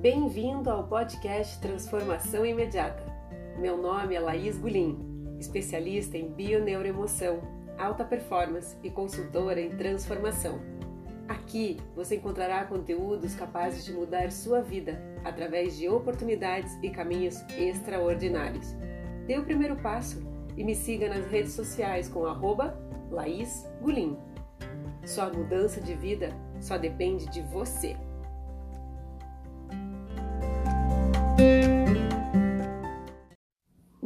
Bem-vindo ao podcast Transformação Imediata. Meu nome é Laís Gulim, especialista em bioneuroemoção, alta performance e consultora em transformação. Aqui você encontrará conteúdos capazes de mudar sua vida através de oportunidades e caminhos extraordinários. Dê o primeiro passo e me siga nas redes sociais com arroba Laís Gulim. Sua mudança de vida só depende de você.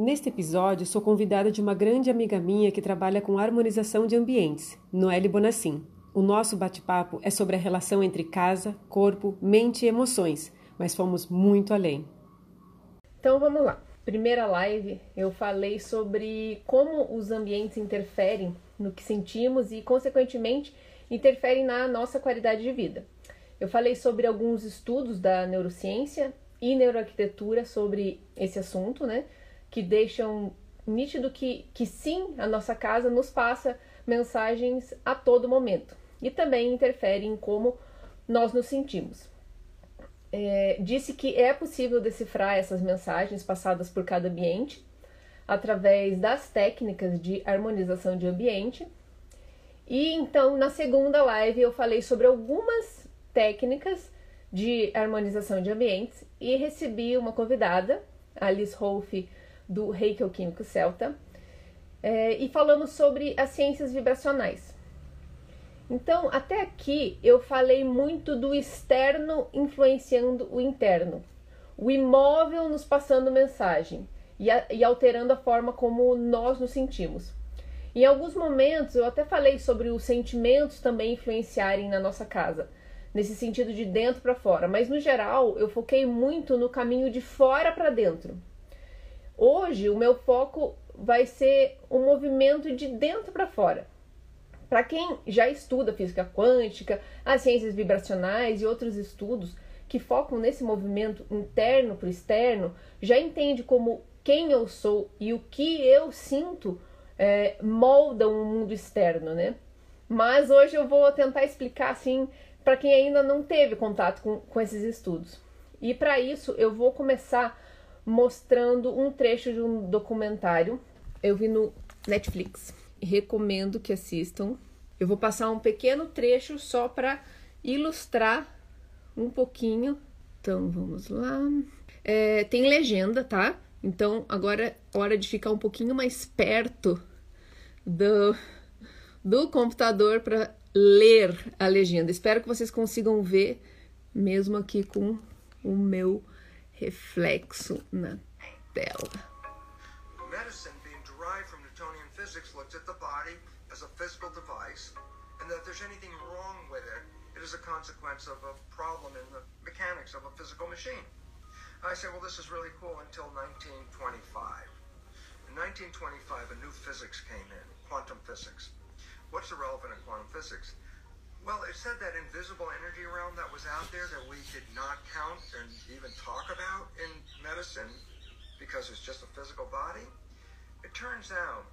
Neste episódio, sou convidada de uma grande amiga minha que trabalha com harmonização de ambientes, Noelle Bonassim. O nosso bate-papo é sobre a relação entre casa, corpo, mente e emoções, mas fomos muito além. Então vamos lá. Primeira live eu falei sobre como os ambientes interferem no que sentimos e, consequentemente, interferem na nossa qualidade de vida. Eu falei sobre alguns estudos da neurociência e neuroarquitetura sobre esse assunto, né? Que deixam nítido que, que sim, a nossa casa nos passa mensagens a todo momento e também interfere em como nós nos sentimos. É, disse que é possível decifrar essas mensagens passadas por cada ambiente através das técnicas de harmonização de ambiente. E então, na segunda live, eu falei sobre algumas técnicas de harmonização de ambientes e recebi uma convidada, Alice Rolfe, do Reiki Químico Celta, é, e falamos sobre as ciências vibracionais. Então, até aqui eu falei muito do externo influenciando o interno, o imóvel nos passando mensagem e, a, e alterando a forma como nós nos sentimos. Em alguns momentos eu até falei sobre os sentimentos também influenciarem na nossa casa, nesse sentido de dentro para fora, mas no geral eu foquei muito no caminho de fora para dentro. Hoje o meu foco vai ser o movimento de dentro para fora. Para quem já estuda física quântica, as ciências vibracionais e outros estudos que focam nesse movimento interno para o externo, já entende como quem eu sou e o que eu sinto é, moldam o mundo externo, né? Mas hoje eu vou tentar explicar assim para quem ainda não teve contato com, com esses estudos. E para isso eu vou começar mostrando um trecho de um documentário eu vi no Netflix recomendo que assistam. Eu vou passar um pequeno trecho só para ilustrar um pouquinho. Então vamos lá. É, tem legenda, tá? Então agora é hora de ficar um pouquinho mais perto do, do computador para ler a legenda. Espero que vocês consigam ver, mesmo aqui com o meu reflexo na tela. Medicine being derived from Newtonian physics looks at the body as a physical device, and that if there's anything wrong with it, it is a consequence of a problem in the mechanics of a physical machine. I say, well, this is really cool until 1925. In 1925, a new physics came in, quantum physics. What's the relevant in quantum physics? Well, it said that invisible energy realm that was out there that we did not count and even talk about in medicine because it's just a physical body. It turns out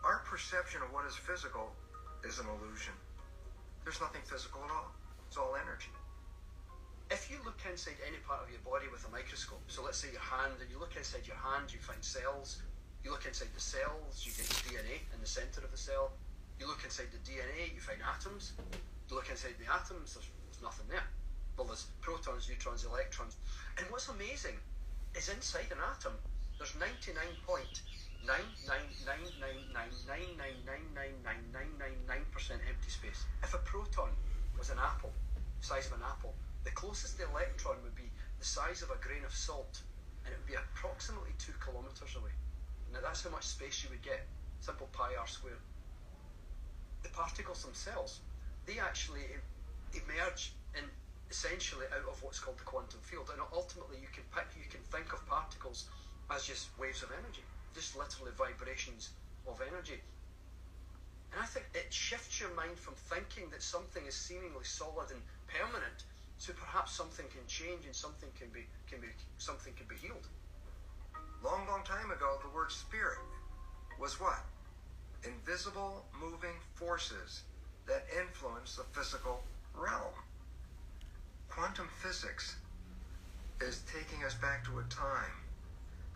our perception of what is physical is an illusion. There's nothing physical at all. It's all energy. If you look inside any part of your body with a microscope, so let's say your hand, and you look inside your hand, you find cells. You look inside the cells, you get DNA in the center of the cell. You look inside the DNA, you find atoms. You look inside the atoms, there's, there's nothing there. Well, there's protons, neutrons, electrons. And what's amazing is inside an atom, there's 99.999999999999999% empty space. If a proton was an apple, the size of an apple, the closest electron would be the size of a grain of salt, and it would be approximately two kilometers away. Now that's how much space you would get. Simple pi r squared. The particles themselves, they actually emerge in essentially out of what's called the quantum field, and ultimately you can pick, you can think of particles as just waves of energy just literally vibrations of energy. And I think it shifts your mind from thinking that something is seemingly solid and permanent to perhaps something can change and something can be can be something can be healed. Long, long time ago, the word spirit was what? Invisible moving forces that influence the physical realm. Quantum physics is taking us back to a time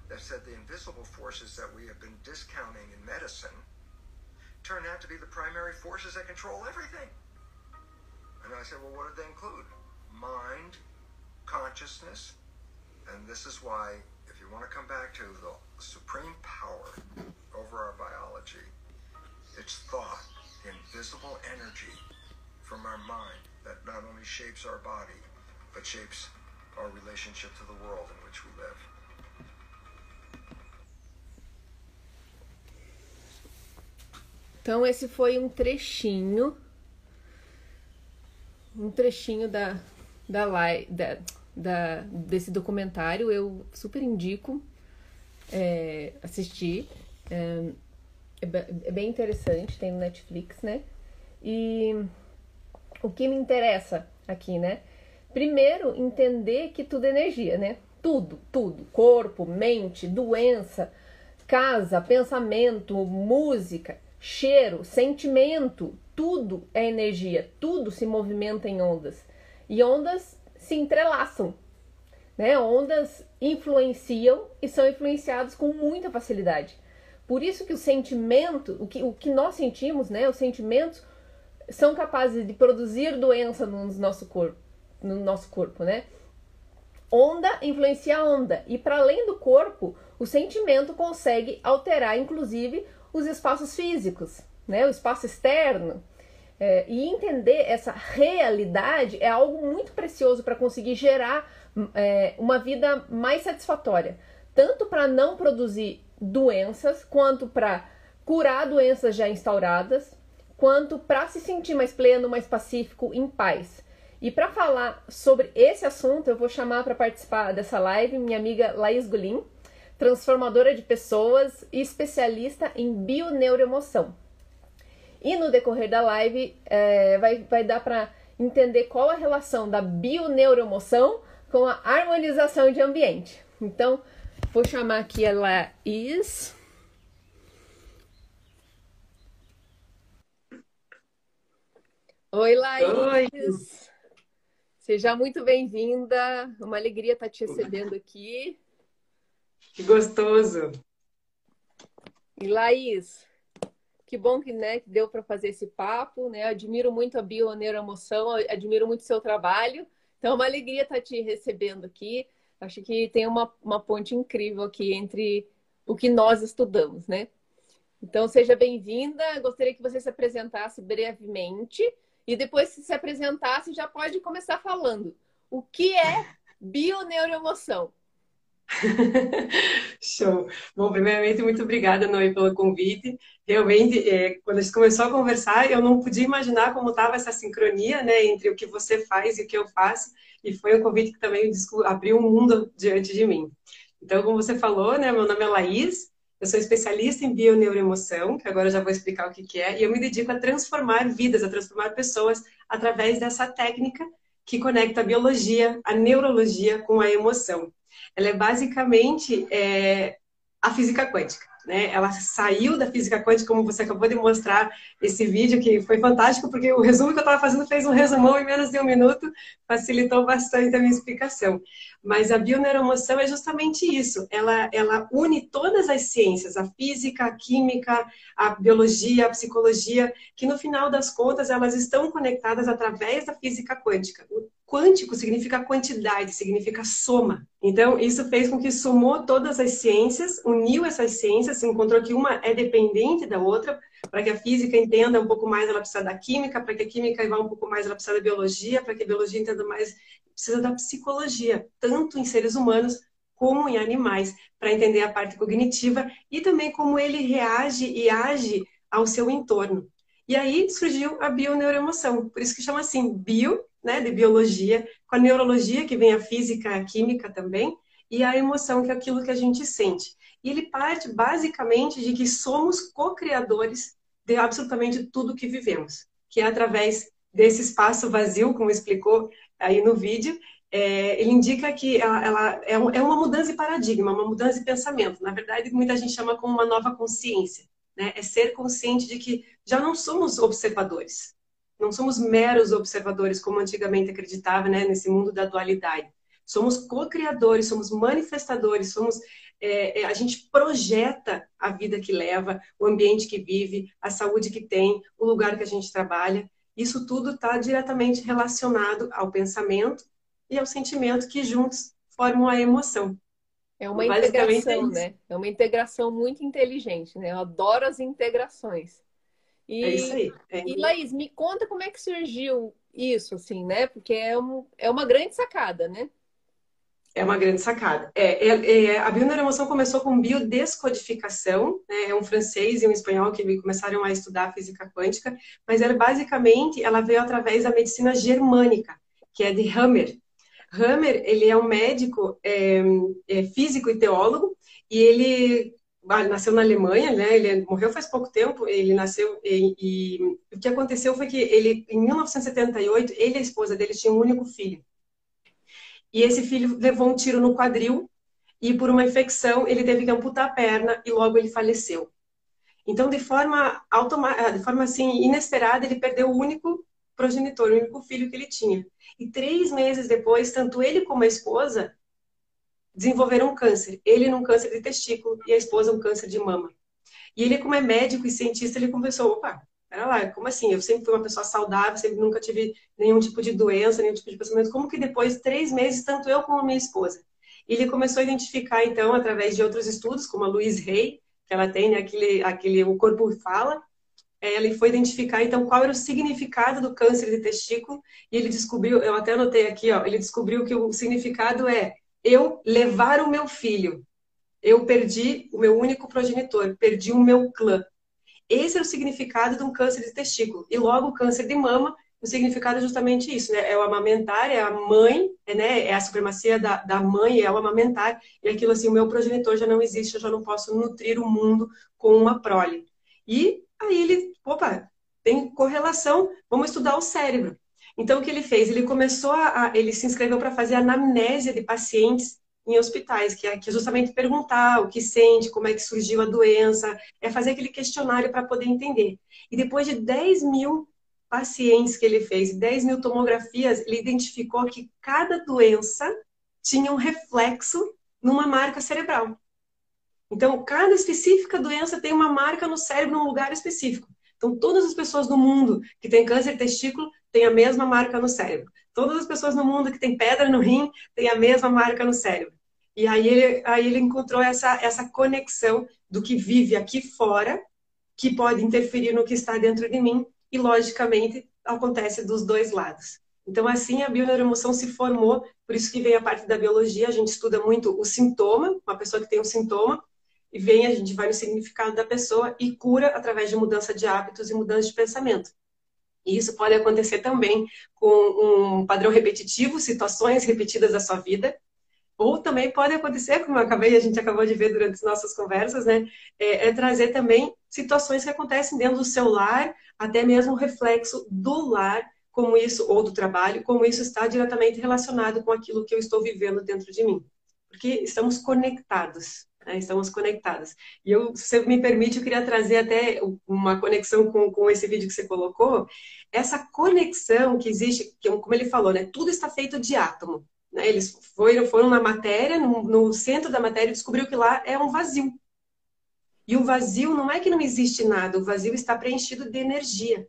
that said the invisible forces that we have been discounting in medicine turn out to be the primary forces that control everything. And I said, well, what did they include? Mind, consciousness, and this is why, if you want to come back to the supreme power over our biology, it's thought, invisible energy from our mind that not only shapes our body, but shapes our relationship to the world in which we live. Então esse foi um trechinho, um trechinho da, da, da, da desse documentário. Eu super indico é, assistir. É, é bem interessante, tem no Netflix, né? E o que me interessa aqui, né? Primeiro, entender que tudo é energia, né? Tudo, tudo. Corpo, mente, doença, casa, pensamento, música, cheiro, sentimento, tudo é energia, tudo se movimenta em ondas. E ondas se entrelaçam, né? Ondas influenciam e são influenciados com muita facilidade. Por isso que o sentimento, o que, o que nós sentimos, né? Os sentimentos são capazes de produzir doença no nosso corpo, no nosso corpo, né? Onda influencia onda e para além do corpo, o sentimento consegue alterar, inclusive, os espaços físicos, né? O espaço externo. É, e entender essa realidade é algo muito precioso para conseguir gerar é, uma vida mais satisfatória, tanto para não produzir doenças, quanto para curar doenças já instauradas, quanto para se sentir mais pleno, mais pacífico, em paz. E para falar sobre esse assunto, eu vou chamar para participar dessa live minha amiga Laís Gulim, transformadora de pessoas e especialista em bioneuroemoção. E no decorrer da live é, vai, vai dar para entender qual a relação da bioneuroemoção com a harmonização de ambiente. Então, vou chamar aqui a Laís. Oi, Laís. Oi. Seja muito bem-vinda. Uma alegria estar te recebendo aqui. Que gostoso. E Laís, que bom que, né, que deu para fazer esse papo, né? Admiro muito a Bioneuroemoção, admiro muito o seu trabalho. Então, é uma alegria estar te recebendo aqui. Acho que tem uma, uma ponte incrível aqui entre o que nós estudamos, né? Então, seja bem-vinda. Gostaria que você se apresentasse brevemente e depois, se se apresentasse, já pode começar falando. O que é bioneuroemoção? Show. Bom, primeiramente, muito obrigada, Noé, pelo convite. Realmente, é, quando a gente começou a conversar, eu não podia imaginar como estava essa sincronia, né, entre o que você faz e o que eu faço. E foi um convite que também abriu um mundo diante de mim. Então, como você falou, né, meu nome é Laís, eu sou especialista em bioneuroemoção, que agora eu já vou explicar o que, que é, e eu me dedico a transformar vidas, a transformar pessoas através dessa técnica que conecta a biologia, a neurologia com a emoção. Ela é basicamente é, a física quântica. Né? Ela saiu da física quântica, como você acabou de mostrar esse vídeo, que foi fantástico, porque o resumo que eu estava fazendo fez um resumão em menos de um minuto, facilitou bastante a minha explicação. Mas a bioneuromoção é justamente isso. Ela, ela une todas as ciências, a física, a química, a biologia, a psicologia, que no final das contas elas estão conectadas através da física quântica. Quântico significa quantidade, significa soma. Então, isso fez com que somou todas as ciências, uniu essas ciências, se encontrou que uma é dependente da outra, para que a física entenda um pouco mais, ela precisa da química, para que a química vá um pouco mais, ela precisa da biologia, para que a biologia entenda mais, precisa da psicologia, tanto em seres humanos como em animais, para entender a parte cognitiva e também como ele reage e age ao seu entorno. E aí surgiu a bioneuroemoção, por isso que chama assim, bio, né, de biologia, com a neurologia, que vem a física, a química também, e a emoção, que é aquilo que a gente sente. E ele parte basicamente de que somos co-criadores de absolutamente tudo que vivemos, que é através desse espaço vazio, como explicou aí no vídeo, é, ele indica que ela, ela é, um, é, uma mudança de paradigma, uma mudança de pensamento. Na verdade, muita gente chama como uma nova consciência. Né? É ser consciente de que já não somos observadores. Não somos meros observadores, como antigamente acreditava, né? nesse mundo da dualidade. Somos co-criadores, somos manifestadores, somos é, é, a gente projeta a vida que leva, o ambiente que vive, a saúde que tem, o lugar que a gente trabalha. Isso tudo está diretamente relacionado ao pensamento e ao sentimento que juntos formam a emoção. É uma integração, é né? É uma integração muito inteligente, né? Eu adoro as integrações. E, é isso aí. É. E Laís, me conta como é que surgiu isso, assim, né? Porque é, um, é uma grande sacada, né? É uma grande sacada. É, é, é, a bioneuroemoção começou com biodescodificação, né? é um francês e um espanhol que começaram a estudar física quântica, mas era basicamente, ela veio através da medicina germânica, que é de Hammer. Hammer, ele é um médico é, é físico e teólogo, e ele nasceu na Alemanha, né? Ele morreu faz pouco tempo. Ele nasceu e, e, o que aconteceu foi que ele, em 1978, ele e a esposa dele tinham um único filho. E esse filho levou um tiro no quadril e por uma infecção ele teve que amputar a perna e logo ele faleceu. Então, de forma automática, de forma assim inesperada, ele perdeu o único progenitor, o único filho que ele tinha. E três meses depois, tanto ele como a esposa desenvolveram um câncer. Ele num câncer de testículo e a esposa um câncer de mama. E ele, como é médico e cientista, ele começou, opa, pera lá, como assim? Eu sempre fui uma pessoa saudável, sempre nunca tive nenhum tipo de doença, nenhum tipo de pensamento. Como que depois de três meses, tanto eu como minha esposa? E ele começou a identificar, então, através de outros estudos, como a Louise Hay, que ela tem, né, aquele, aquele O Corpo Fala, é, ele foi identificar, então, qual era o significado do câncer de testículo, e ele descobriu, eu até anotei aqui, ó, ele descobriu que o significado é eu levar o meu filho. Eu perdi o meu único progenitor, perdi o meu clã. Esse é o significado de um câncer de testículo. E logo o câncer de mama, o significado é justamente isso, né? É o amamentar, é a mãe, é, né? é a supremacia da, da mãe, é o amamentar. E aquilo assim, o meu progenitor já não existe, eu já não posso nutrir o mundo com uma prole. E aí ele, opa, tem correlação, vamos estudar o cérebro. Então, o que ele fez? Ele começou a. Ele se inscreveu para fazer anamnésia de pacientes em hospitais, que é, que é justamente perguntar o que sente, como é que surgiu a doença, é fazer aquele questionário para poder entender. E depois de 10 mil pacientes que ele fez, 10 mil tomografias, ele identificou que cada doença tinha um reflexo numa marca cerebral. Então, cada específica doença tem uma marca no cérebro, num lugar específico. Então, todas as pessoas do mundo que têm câncer de testículo têm a mesma marca no cérebro. Todas as pessoas no mundo que têm pedra no rim têm a mesma marca no cérebro. E aí ele, aí ele encontrou essa, essa conexão do que vive aqui fora, que pode interferir no que está dentro de mim, e logicamente acontece dos dois lados. Então, assim, a bioneuroemoção se formou, por isso que vem a parte da biologia, a gente estuda muito o sintoma, uma pessoa que tem um sintoma, e vem, a gente vai no significado da pessoa e cura através de mudança de hábitos e mudança de pensamento. E isso pode acontecer também com um padrão repetitivo, situações repetidas da sua vida, ou também pode acontecer, como eu acabei, a gente acabou de ver durante as nossas conversas, né? É, é trazer também situações que acontecem dentro do seu lar, até mesmo reflexo do lar, como isso, ou do trabalho, como isso está diretamente relacionado com aquilo que eu estou vivendo dentro de mim. Porque estamos conectados né? estamos conectadas. E eu, se você me permite, eu queria trazer até uma conexão com, com esse vídeo que você colocou. Essa conexão que existe, que, como ele falou, né? tudo está feito de átomo. Né? Eles foram, foram na matéria, no, no centro da matéria, e descobriu que lá é um vazio. E o vazio não é que não existe nada, o vazio está preenchido de energia.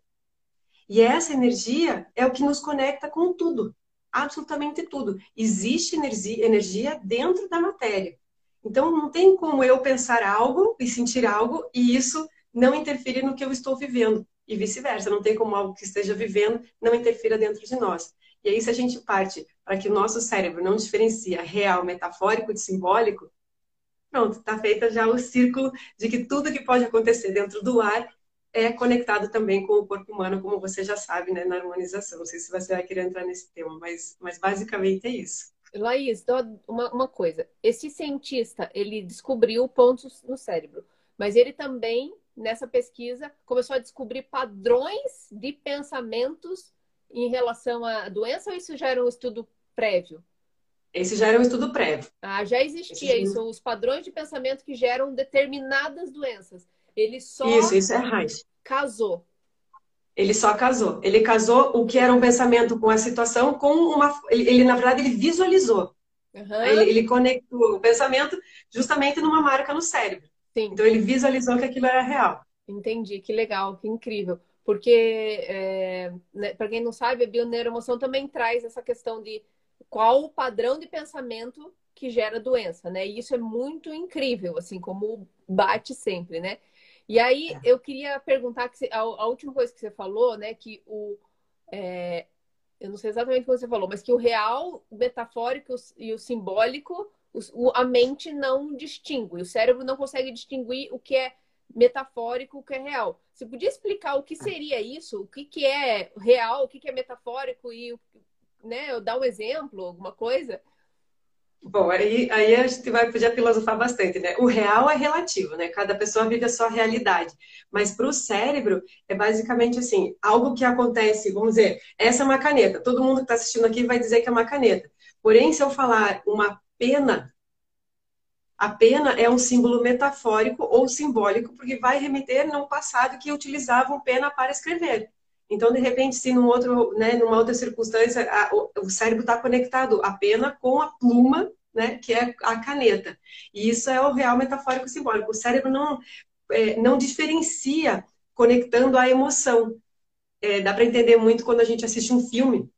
E essa energia é o que nos conecta com tudo, absolutamente tudo. Existe energia, energia dentro da matéria. Então, não tem como eu pensar algo e sentir algo e isso não interferir no que eu estou vivendo. E vice-versa, não tem como algo que esteja vivendo não interfira dentro de nós. E aí, se a gente parte para que o nosso cérebro não diferencia real, metafórico de simbólico, pronto, está feita já o círculo de que tudo que pode acontecer dentro do ar é conectado também com o corpo humano, como você já sabe, né, na harmonização. Não sei se você vai querer entrar nesse tema, mas, mas basicamente é isso. Laís, uma, uma coisa. Esse cientista, ele descobriu pontos no cérebro, mas ele também, nessa pesquisa, começou a descobrir padrões de pensamentos em relação à doença ou isso já era um estudo prévio? Esse já era um estudo prévio. Ah, já existia Esse... isso, os padrões de pensamento que geram determinadas doenças. Ele só isso, isso é raiz. casou. Ele só casou. Ele casou o que era um pensamento com a situação com uma. Ele, ele na verdade, ele visualizou. Uhum. Ele, ele conectou o pensamento justamente numa marca no cérebro. Sim. Então ele visualizou que aquilo era real. Entendi, que legal, que incrível. Porque, é, né, para quem não sabe, a bioneuroemoção também traz essa questão de qual o padrão de pensamento que gera doença, né? E isso é muito incrível, assim, como bate sempre, né? E aí é. eu queria perguntar que você, a, a, última coisa que você falou, né? Que o é, eu não sei exatamente o que você falou, mas que o real, o metafórico e o simbólico, o, a mente não distingue, o cérebro não consegue distinguir o que é metafórico, o que é real. Você podia explicar o que seria isso? O que, que é real, o que, que é metafórico e né, dar um exemplo, alguma coisa? Bom, aí, aí a gente vai poder filosofar bastante, né? O real é relativo, né? Cada pessoa vive a sua realidade. Mas para o cérebro, é basicamente assim: algo que acontece, vamos dizer, essa é uma caneta. Todo mundo que está assistindo aqui vai dizer que é uma caneta. Porém, se eu falar uma pena, a pena é um símbolo metafórico ou simbólico, porque vai remeter no passado que utilizavam pena para escrever. Então, de repente, se num outro, né, numa outra circunstância, a, o, cérebro está conectado a pena com a pluma, né, que é a caneta. E isso é o real metafórico simbólico. O cérebro não, é, não diferencia conectando a emoção. É, dá para entender muito quando a gente assiste um filme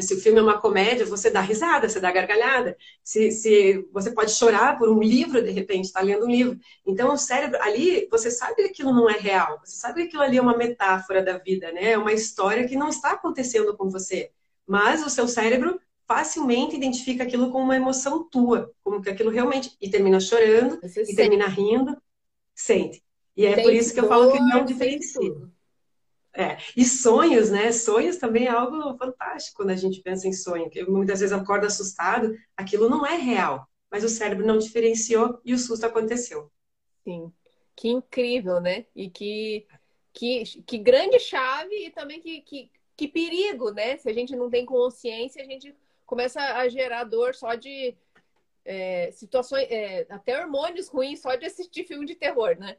se o filme é uma comédia, você dá risada, você dá gargalhada. Se, se você pode chorar por um livro, de repente, está lendo um livro. Então, o cérebro, ali, você sabe que aquilo não é real. Você sabe que aquilo ali é uma metáfora da vida, né? É uma história que não está acontecendo com você. Mas o seu cérebro facilmente identifica aquilo como uma emoção tua, como que aquilo realmente. E termina chorando, você e sente. termina rindo, sente. E é por isso que eu falo que não diferencia. É. E sonhos, né? Sonhos também é algo fantástico quando a gente pensa em sonho. Que muitas vezes acorda assustado, aquilo não é real, mas o cérebro não diferenciou e o susto aconteceu. Sim. Que incrível, né? E que, que, que grande chave e também que, que, que perigo, né? Se a gente não tem consciência, a gente começa a gerar dor só de é, situações, é, até hormônios ruins só de assistir filme de terror, né?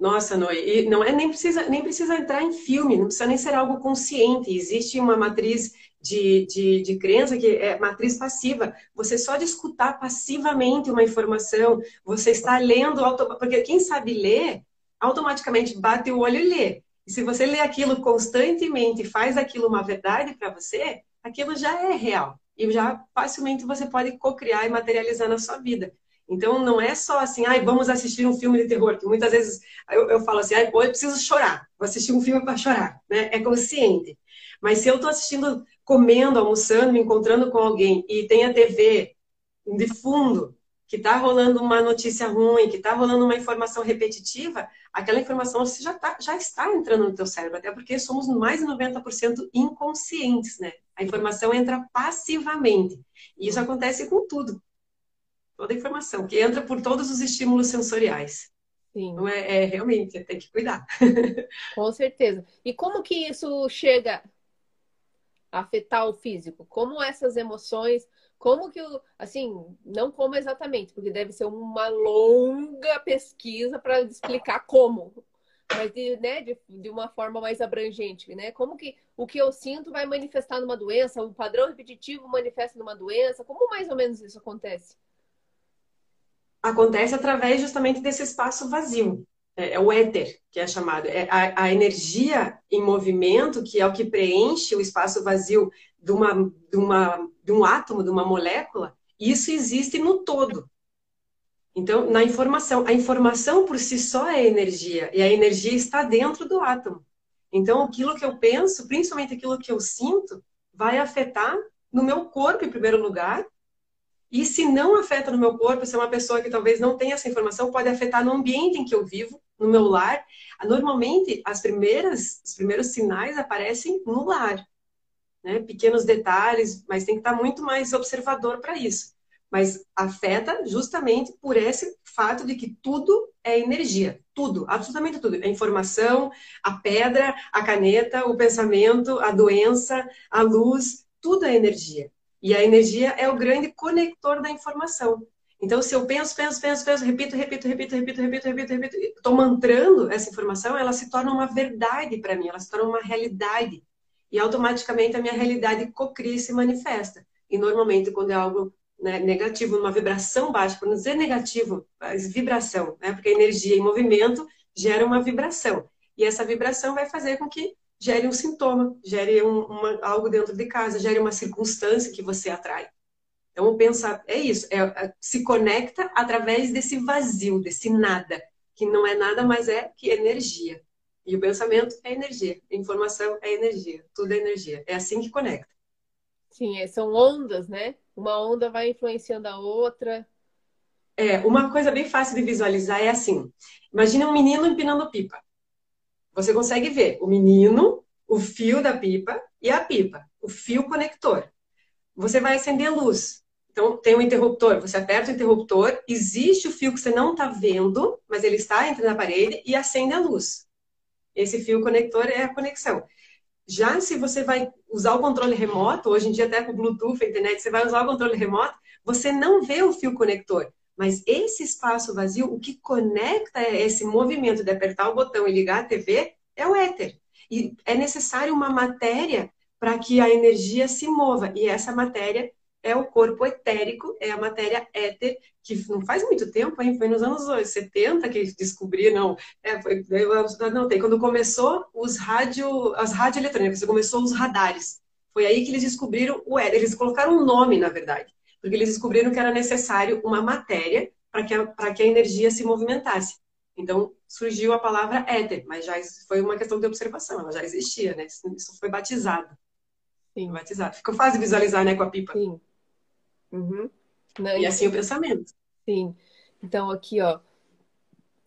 Nossa, não, e não é nem precisa nem precisa entrar em filme, não precisa nem ser algo consciente. Existe uma matriz de, de, de crença que é matriz passiva. Você só de escutar passivamente uma informação, você está lendo, porque quem sabe ler, automaticamente bate o olho e lê. E se você lê aquilo constantemente e faz aquilo uma verdade para você, aquilo já é real. E já facilmente você pode co-criar e materializar na sua vida. Então, não é só assim, ai, vamos assistir um filme de terror, que muitas vezes eu, eu falo assim, ai, eu preciso chorar, vou assistir um filme para chorar, né? É consciente. Mas se eu estou assistindo, comendo, almoçando, me encontrando com alguém e tem a TV de fundo, que está rolando uma notícia ruim, que está rolando uma informação repetitiva, aquela informação já, tá, já está entrando no teu cérebro, até porque somos mais de 90% inconscientes, né? A informação entra passivamente. E isso acontece com tudo toda a informação, que entra por todos os estímulos sensoriais. Sim. É, é realmente, tem que cuidar. Com certeza. E como que isso chega a afetar o físico? Como essas emoções, como que, assim, não como exatamente, porque deve ser uma longa pesquisa para explicar como, mas de, né, de, de, uma forma mais abrangente, né? Como que o que eu sinto vai manifestar numa doença, o padrão repetitivo manifesta numa doença, como mais ou menos isso acontece? Acontece através justamente desse espaço vazio. É, é o éter, que é chamado. É a, a, energia em movimento, que é o que preenche o espaço vazio de, uma, de, uma, de um átomo, de uma molécula, isso existe no todo. Então, na informação, a informação por si só é energia, e a energia está dentro do átomo. Então, aquilo que eu penso, principalmente aquilo que eu sinto, vai afetar no meu corpo, em primeiro lugar, e se não afeta no meu corpo, se é uma pessoa que talvez não tenha essa informação, pode afetar no ambiente em que eu vivo, no meu lar. Normalmente, as primeiras, os primeiros sinais aparecem no lar. Né? Pequenos detalhes, mas tem que estar muito mais observador para isso. Mas afeta justamente por esse fato de que tudo é energia. Tudo, absolutamente tudo. A informação, a pedra, a caneta, o pensamento, a doença, a luz, tudo é energia. E a energia é o grande conector da informação. Então, se eu penso, penso, penso, penso, repito, repito, repito, repito, repito, repito, repito, estou mantrando essa informação, ela se torna uma verdade para mim, ela se torna uma realidade. E automaticamente a minha realidade cocria e se manifesta. E normalmente, quando é algo né, negativo, numa vibração baixa, para não dizer negativo, mas vibração, né? Porque energia em movimento gera uma vibração. E essa vibração vai fazer com que gere um sintoma, gere um, uma, algo dentro de casa, gere uma circunstância que você atrai. Então, pensa, é isso, é, é, se conecta através desse vazio, desse nada, que não é nada, mas é que energia. E o pensamento é energia, informação é energia, tudo é energia. É assim que conecta. Sim, é, são ondas, né? Uma onda vai influenciando a outra. É, uma coisa bem fácil de visualizar é assim: imagina um menino empinando pipa. Você consegue ver o menino, o fio da pipa e a pipa, o fio conector. Você vai acender a luz. Então, tem um interruptor, você aperta o interruptor, existe o fio que você não está vendo, mas ele está entre na parede e acende a luz. Esse fio conector é a conexão. Já se você vai usar o controle remoto, hoje em dia até com Bluetooth, internet, você vai usar o controle remoto, você não vê o fio conector. Mas esse espaço vazio, o que conecta esse movimento de apertar o botão e ligar a TV é o éter. E é necessário uma matéria para que a energia se mova. E essa matéria é o corpo etérico, é a matéria éter, que não faz muito tempo, hein? foi nos anos 70 que descobriram, é, foi, não tem, quando começou os rádio, as radioeletrônicas, começou os radares, foi aí que eles descobriram o éter, eles colocaram um nome, na verdade, porque eles descobriram que era necessário uma matéria para que, a, que a energia se movimentasse. Então, surgiu a palavra éter, mas já foi uma questão de observação, ela já existia, né? Isso foi batizado. Sim. Batizado. Ficou fácil visualizar, né, com a pipa. Sim. Uhum. Não, e assim o pensamento. Sim. Então, aqui, ó.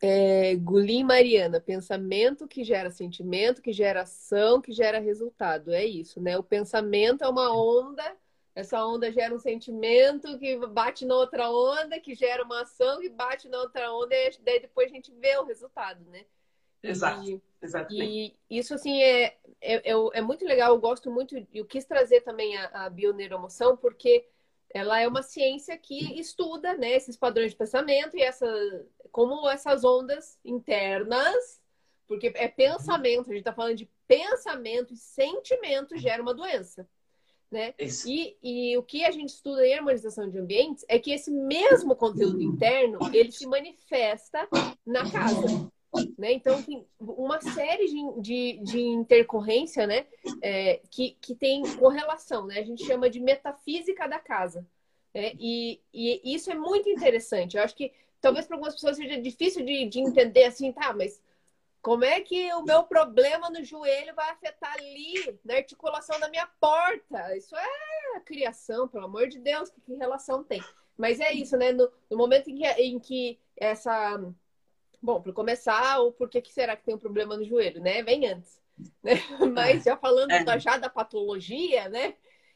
É, Gulim Mariana, pensamento que gera sentimento, que gera ação, que gera resultado. É isso, né? O pensamento é uma onda, essa onda gera um sentimento que bate na outra onda, que gera uma ação que bate na outra onda, e daí depois a gente vê o resultado, né? Exato. E, Exatamente. E isso, assim, é, é, é, é, muito legal. Eu gosto muito, eu quis trazer também a, a bioneuromoção, porque ela é uma ciência que estuda né, esses padrões de pensamento e essa, como essas ondas internas, porque é pensamento, a gente está falando de pensamento e sentimento gera uma doença. Né? E, e o que a gente estuda em harmonização de ambientes é que esse mesmo conteúdo interno ele se manifesta na casa. Né? Então, tem uma série de, de, de intercorrência né? É, que, que tem correlação. Né? A gente chama de metafísica da casa. Né? E, e isso é muito interessante. Eu acho que talvez para algumas pessoas seja difícil de, de entender assim, tá, mas como é que o meu problema no joelho vai afetar ali, na articulação da minha porta? Isso é criação, pelo amor de Deus, que, que relação tem? Mas é isso, né? No, no momento em que, em que essa Bom, para começar, o porquê que será que tem um problema no joelho, né? Vem antes. Né? Mas já falando é. já da patologia, né?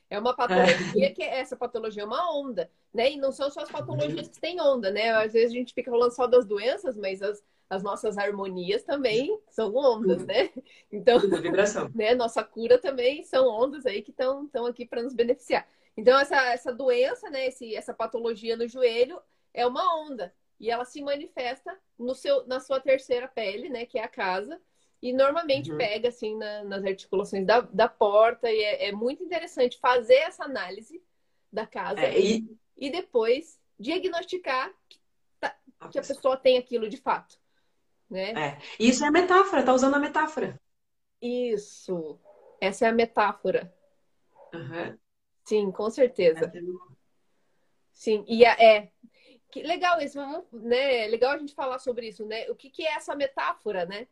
É uma patologia que essa patologia é uma onda, né? E não são só as patologias que têm onda, né? Às vezes a gente fica falando só das doenças, mas as, as nossas harmonias também são ondas, né? Então, vibração. né? Nossa cura também são ondas aí que estão aqui para nos beneficiar. Então, essa, essa doença, né? Esse, essa patologia no joelho é uma onda e ela se manifesta no seu, na sua terceira pele, né, que é a casa, e normalmente uhum. pega assim na, nas articulações da, da porta, e é, é, muito interessante fazer essa análise da casa é, e... e depois diagnosticar que, tá, que a pessoa tem aquilo de fato. Né? É. Isso é metáfora, tá usando a metáfora. Isso. Essa é a metáfora. Uhum. Sim, com certeza. É. Sim, e é, que legal isso, né? Legal a gente falar sobre isso, né? O que, que é essa metáfora, né?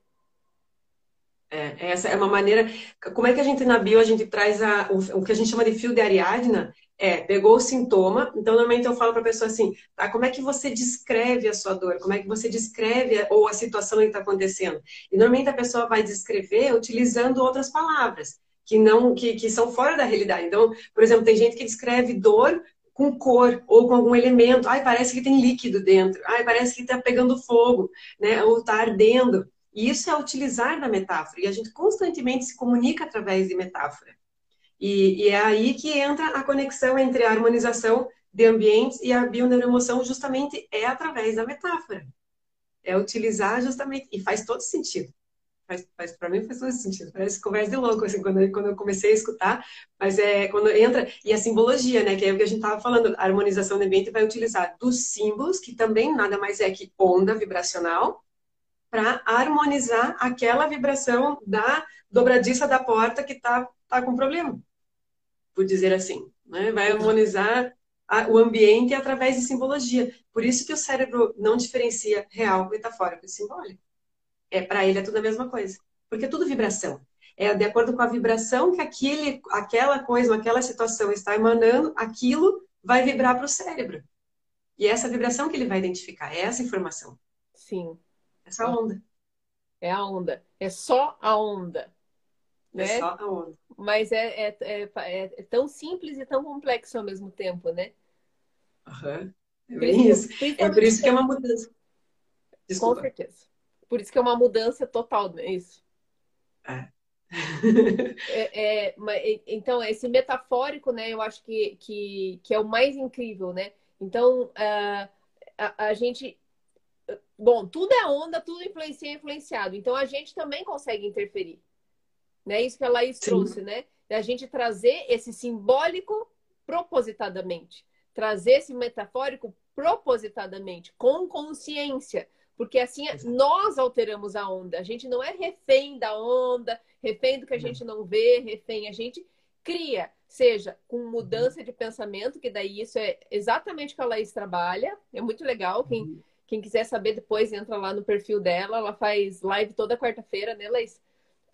É, essa é uma maneira. Como é que a gente na bio a gente traz a, o, o que a gente chama de fio de Ariadna? É, pegou o sintoma, então normalmente eu falo para a pessoa assim, tá, como é que você descreve a sua dor? Como é que você descreve ou a situação que está acontecendo? E normalmente a pessoa vai descrever utilizando outras palavras que não que, que são fora da realidade. Então, por exemplo, tem gente que descreve dor com cor ou com algum elemento. Ai, parece que tem líquido dentro. Ai, parece que está pegando fogo, né? Ou está ardendo. E isso é utilizar da metáfora. E a gente constantemente se comunica através de metáfora. E, e é aí que entra a conexão entre a harmonização de ambientes e a bioneuroemoção, justamente é através da metáfora. É utilizar justamente, e faz todo sentido. faz, faz para mim faz todo sentido. Parece conversa de louco, assim, quando, quando eu comecei a escutar. Mas é quando entra. E a simbologia, né? Que é o que a gente estava falando. A harmonização do ambiente vai utilizar dos símbolos, que também nada mais é que onda vibracional, para harmonizar aquela vibração da dobradiça da porta que está tá com problema. Por dizer assim. Né? Vai harmonizar a, o ambiente através de simbologia. Por isso que o cérebro não diferencia real, metafórico e simbólico é para ele é tudo a mesma coisa. Porque é tudo vibração. É de acordo com a vibração que aquele, aquela coisa, aquela situação está emanando, aquilo vai vibrar para o cérebro. E é essa vibração que ele vai identificar, é essa informação. Sim. Essa onda. É a onda. É só a onda. É né? É a onda. Mas é, é, é, é, tão simples e tão complexo ao mesmo tempo, né? Uhum. É bem isso. É por isso que é uma mudança. Desculpa. Com certeza. Por isso que é uma mudança total, não é isso? É. é, é então, esse metafórico, né, eu acho que, que, que é o mais incrível, né? Então, uh, a, a gente. Bom, tudo é onda, tudo influencia influenciado. Então, a gente também consegue interferir. Né? Isso que a Laís Sim. trouxe, né? A gente trazer esse simbólico propositadamente. Trazer esse metafórico propositadamente, com consciência. Porque assim nós alteramos a onda. A gente não é refém da onda, refém do que a gente não vê, refém. A gente cria, seja com mudança de pensamento, que daí isso é exatamente o que a Laís trabalha. É muito legal. Quem, uhum. quem quiser saber depois, entra lá no perfil dela. Ela faz live toda quarta-feira, né, Laís?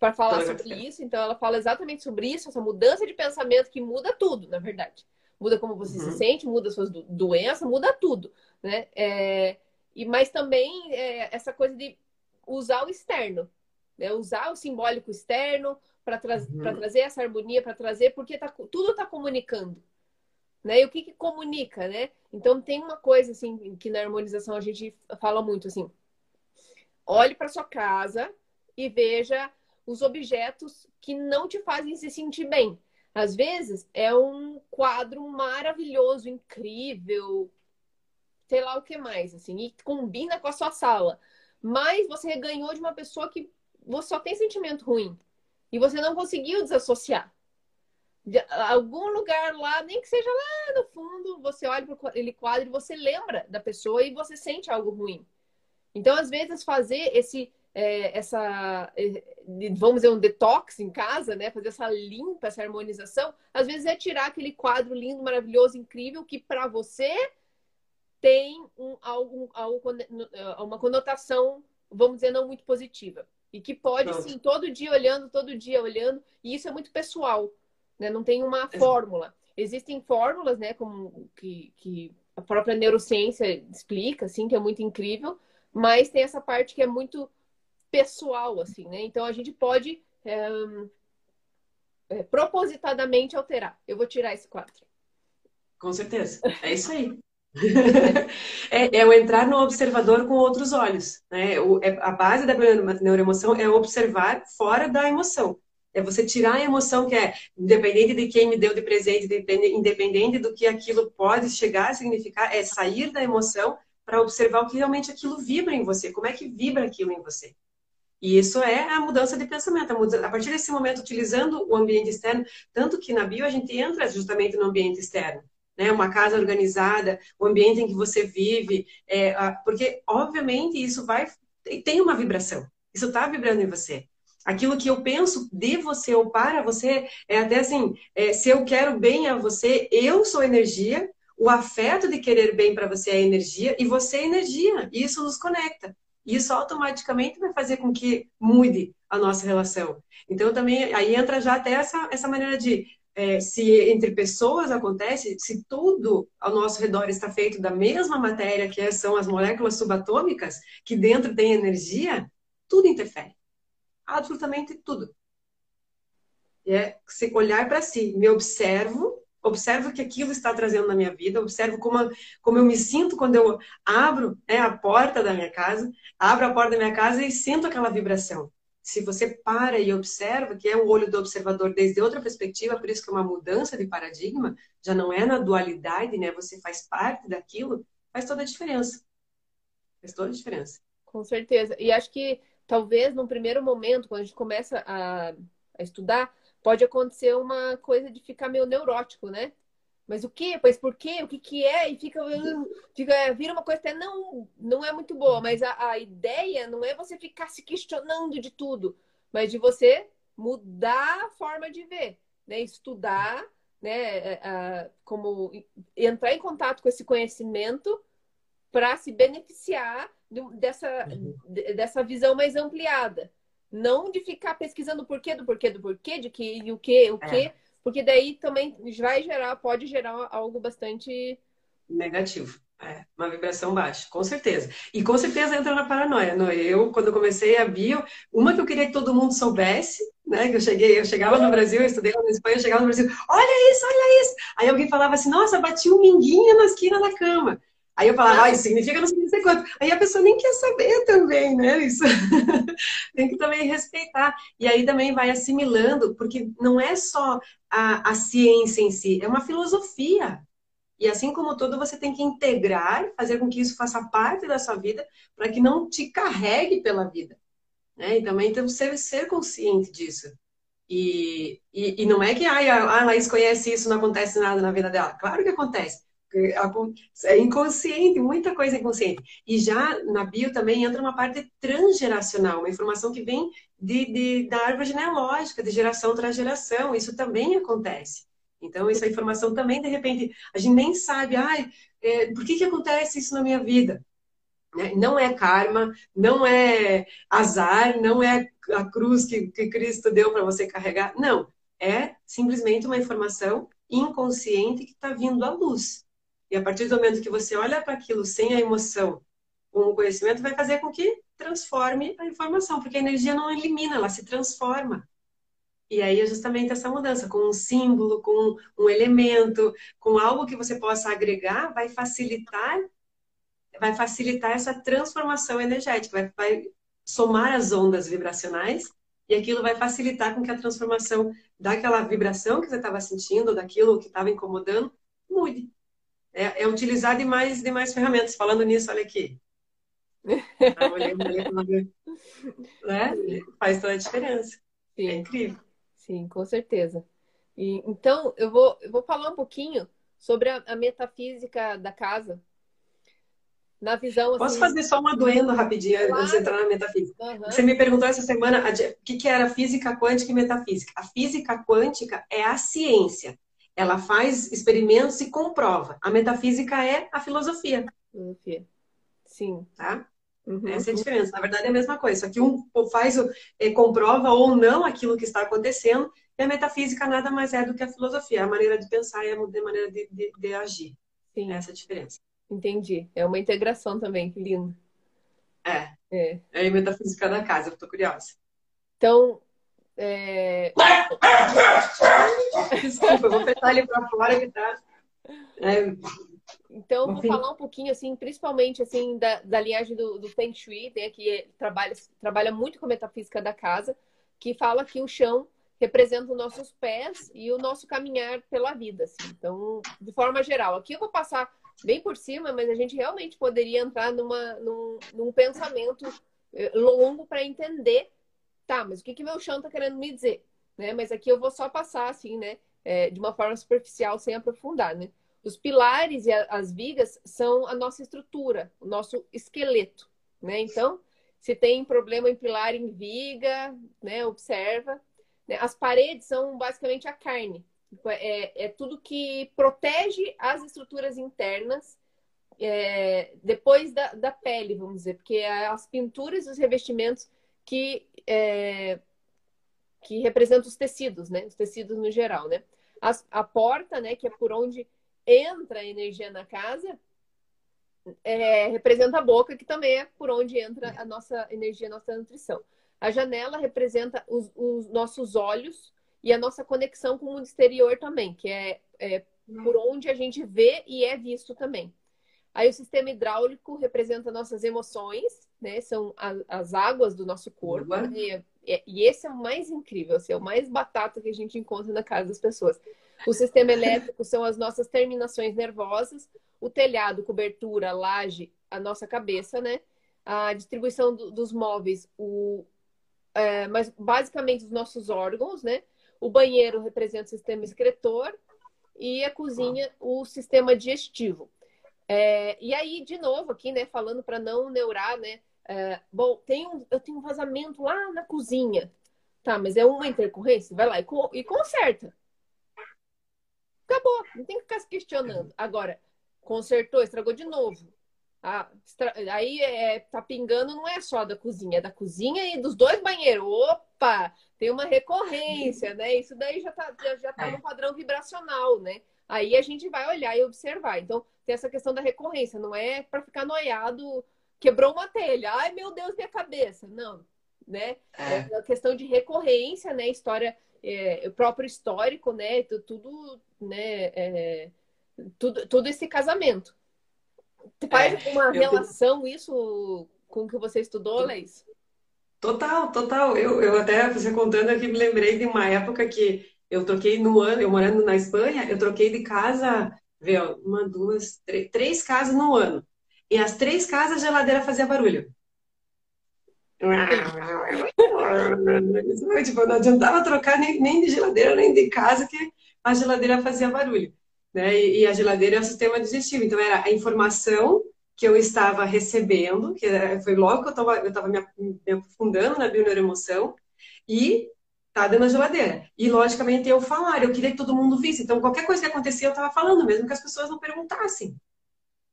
Para falar sobre isso. Então, ela fala exatamente sobre isso, essa mudança de pensamento que muda tudo, na verdade. Muda como você uhum. se sente, muda suas doenças, muda tudo, né? É... E, mas também é, essa coisa de usar o externo, né? usar o simbólico externo para tra uhum. trazer essa harmonia, para trazer, porque tá, tudo está comunicando. Né? E o que, que comunica, né? Então tem uma coisa assim que na harmonização a gente fala muito assim: olhe para sua casa e veja os objetos que não te fazem se sentir bem. Às vezes é um quadro maravilhoso, incrível, sei lá o que mais, assim, e combina com a sua sala. Mas você ganhou de uma pessoa que você só tem sentimento ruim. E você não conseguiu desassociar. De algum lugar lá, nem que seja lá no fundo, você olha para aquele quadro e você lembra da pessoa e você sente algo ruim. Então, às vezes, fazer esse, é, essa, é, vamos dizer, um detox em casa, né? Fazer essa limpa, essa harmonização, às vezes é tirar aquele quadro lindo, maravilhoso, incrível, que para você tem um, algum, eh, uma conotação, vamos dizer, não muito positiva. E que pode, sim, todo dia olhando, todo dia olhando, e isso é muito pessoal, né? Não tem uma fórmula. Existem fórmulas, né, como que, que a própria neurociência explica, assim, que é muito incrível, mas tem essa parte que é muito pessoal, assim, né? Então a gente pode é, é, propositadamente alterar. Eu vou tirar esse quadro. Com certeza. É isso aí. é, é, o entrar no observador com outros olhos. Né? O, é, a base da neuroemoção é observar fora da emoção. É você tirar a emoção que é independente de quem me deu de presente, independente do que aquilo pode chegar a significar, é sair da emoção para observar o que realmente aquilo vibra em você, como é que vibra aquilo em você. E isso é a mudança de pensamento. A, partir desse momento, utilizando o ambiente externo, tanto que na bio a gente entra justamente no ambiente externo né? Uma casa organizada, o ambiente em que você vive, é, porque obviamente isso vai tem uma vibração. Isso está vibrando em você. Aquilo que eu penso de você ou para você é até assim: é, se eu quero bem a você, eu sou energia. O afeto de querer bem para você é energia e você é energia. E isso nos conecta. Isso automaticamente vai fazer com que mude a nossa relação. Então também aí entra já até essa, essa maneira de é, se entre pessoas acontece, se tudo ao nosso redor está feito da mesma matéria, que são as moléculas subatômicas, que dentro tem energia, tudo interfere. Absolutamente tudo. E é se olhar para si, me observo, observo o que aquilo está trazendo na minha vida, observo como, como eu me sinto quando eu abro né, a porta da minha casa, abro a porta da minha casa e sinto aquela vibração se você para e observa, que é o olho do observador desde outra perspectiva, por isso que é uma mudança de paradigma, já não é na dualidade, né? Você faz parte daquilo, faz toda a diferença. Faz toda a diferença. Com certeza. E acho que talvez num primeiro momento, quando a gente começa a, a estudar, pode acontecer uma coisa de ficar meio neurótico, né? Mas o quê? Pois por quê? O que que é? E fica, fica vira uma coisa até não, não é muito boa, mas a, a ideia não é você ficar se questionando de tudo, mas de você mudar a forma de ver, né? Estudar, né? A, como entrar em contato com esse conhecimento para se beneficiar dessa, uhum. dessa visão mais ampliada. Não de ficar pesquisando o porquê do porquê do porquê, de que e o que, o que, é. porque daí também vai gerar, pode gerar algo bastante negativo. É, uma vibração baixa, com certeza. E com certeza entra na paranoia. Não? Eu, quando comecei a bio, uma que eu queria que todo mundo soubesse, né? Que eu cheguei, eu chegava no Brasil, eu estudei na Espanha, eu chegava no Brasil, olha isso, olha isso. Aí alguém falava assim, nossa, bati um minguinho na esquina da cama. Aí eu falava, isso significa não sei quanto. Aí a pessoa nem quer saber também, né? Isso tem que também respeitar. E aí também vai assimilando, porque não é só a, a ciência em si, é uma filosofia. E assim como todo, você tem que integrar, fazer com que isso faça parte da sua vida, para que não te carregue pela vida. Né? E também que ser, ser consciente disso. E, e, e, não é que ah, a Laís conhece isso, não acontece nada na vida dela. Claro que acontece. É inconsciente, muita coisa inconsciente. E já na bio também entra uma parte transgeracional, uma informação que vem de, de da árvore genealógica, de geração tras geração. Isso também acontece. Então, essa informação também, de repente, a gente nem sabe, ai, é, por que, que acontece isso na minha vida? Né? Não é karma, não é azar, não é a cruz que, que Cristo deu para você carregar. Não. É simplesmente uma informação inconsciente que está vindo à luz. E a partir do momento que você olha para aquilo sem a emoção, com o conhecimento, vai fazer com que transforme a informação, porque a energia não elimina, ela se transforma. E aí é justamente essa mudança, com um símbolo, com um elemento, com algo que você possa agregar, vai facilitar, vai facilitar essa transformação energética, vai, vai somar as ondas vibracionais e aquilo vai facilitar com que a transformação daquela vibração que você estava sentindo, daquilo que estava incomodando, mude é, é utilizar demais, demais ferramentas. Falando nisso, olha aqui. Né? Faz toda a diferença. Sim. É incrível. Sim, com certeza. E, então, eu vou, eu vou falar um pouquinho sobre a, a metafísica da casa. Na visão. Posso assim, fazer só uma doendo rapidinho claro. antes de entrar na metafísica? Uhum. Você me perguntou essa semana o que, que era física quântica e metafísica. A física quântica é a ciência ela faz experimentos e comprova. A metafísica é a filosofia. Filosofia. Sim. Tá? Uhum. Essa é a diferença. Na verdade, é a mesma coisa. Só que um faz, é, comprova ou não aquilo que está acontecendo, e a metafísica nada mais é do que a filosofia, é a maneira de pensar e a maneira de, de, de agir. Sim. Essa é a diferença. Entendi. É uma integração também, que lindo. É. É, é a metafísica da casa, eu tô curiosa. Então, é... Desculpa, eu vou fechar ele para fora que tá. É... Então, vou falar um pouquinho, assim, principalmente, assim, da, da linhagem do, do Feng Shui, né, que trabalha, trabalha muito com a metafísica da casa, que fala que o chão representa os nossos pés e o nosso caminhar pela vida, assim. Então, de forma geral, aqui eu vou passar bem por cima, mas a gente realmente poderia entrar numa, num, num pensamento eh, longo para entender tá, mas o que, que meu chão tá querendo me dizer? Né? Mas aqui eu vou só passar assim, né? É, de uma forma superficial, sem aprofundar, né? Os pilares e a, as vigas são a nossa estrutura, o nosso esqueleto, né? Então, se tem problema em pilar em viga, né? Observa. Né? As paredes são basicamente a carne. É, é tudo que protege as estruturas internas é, depois da, da pele, vamos dizer, porque as pinturas e os revestimentos que, é, que representa os tecidos, né? Os tecidos no geral, né? As, a porta, né, que é por onde entra a energia na casa, é, representa a boca, que também é por onde entra a nossa energia, a nossa nutrição. A janela representa os, os nossos olhos e a nossa conexão com o mundo exterior também, que é, é por onde a gente vê e é visto também. Aí o sistema hidráulico representa nossas emoções, né? São a, as águas do nosso corpo. E, e, esse é o mais incrível, assim, é o mais batata que a gente encontra na casa das pessoas. O sistema elétrico são as nossas terminações nervosas, o telhado, cobertura, laje, a nossa cabeça, né? a distribuição do, dos móveis, o, é, mas basicamente os nossos órgãos, né? O banheiro representa o sistema excretor e a cozinha o sistema digestivo. É, e aí, de novo, aqui, né, falando para não neurar, né? É, bom, tem um, eu tenho um vazamento lá na cozinha. Tá, mas é uma intercorrência? Vai lá e, e conserta. Acabou, não tem que ficar se questionando. Agora, consertou, estragou de novo. Ah, extra... Aí é, tá pingando, não é só da cozinha, é da cozinha e dos dois banheiros. Opa, tem uma recorrência, né? Isso daí já tá, já, já tá no padrão vibracional, né? Aí a gente vai olhar e observar. Então, tem essa questão da recorrência, não é para ficar noiado, quebrou uma telha, ai meu Deus, minha cabeça. Não, né? É, é uma questão de recorrência, né? História, é, o próprio histórico, né? Tudo, né? É, tudo, tudo esse casamento. Faz é, uma relação isso com o que você estudou, Leis? Total, total. Eu, eu até, você contando aqui, me lembrei de uma época que eu troquei no ano, eu morando na Espanha, eu troquei de casa, vê, uma, duas, três, três casas no ano. E as três casas a geladeira fazia barulho. tipo, não adiantava trocar nem, nem de geladeira, nem de casa, que a geladeira fazia barulho. Né? E, e a geladeira é o sistema digestivo. Então, era a informação que eu estava recebendo, que foi logo que eu estava me, me aprofundando na bioneuroemoção, e tá da geladeira. E, logicamente, eu falar, eu queria que todo mundo visse. Então, qualquer coisa que acontecia, eu estava falando, mesmo que as pessoas não perguntassem.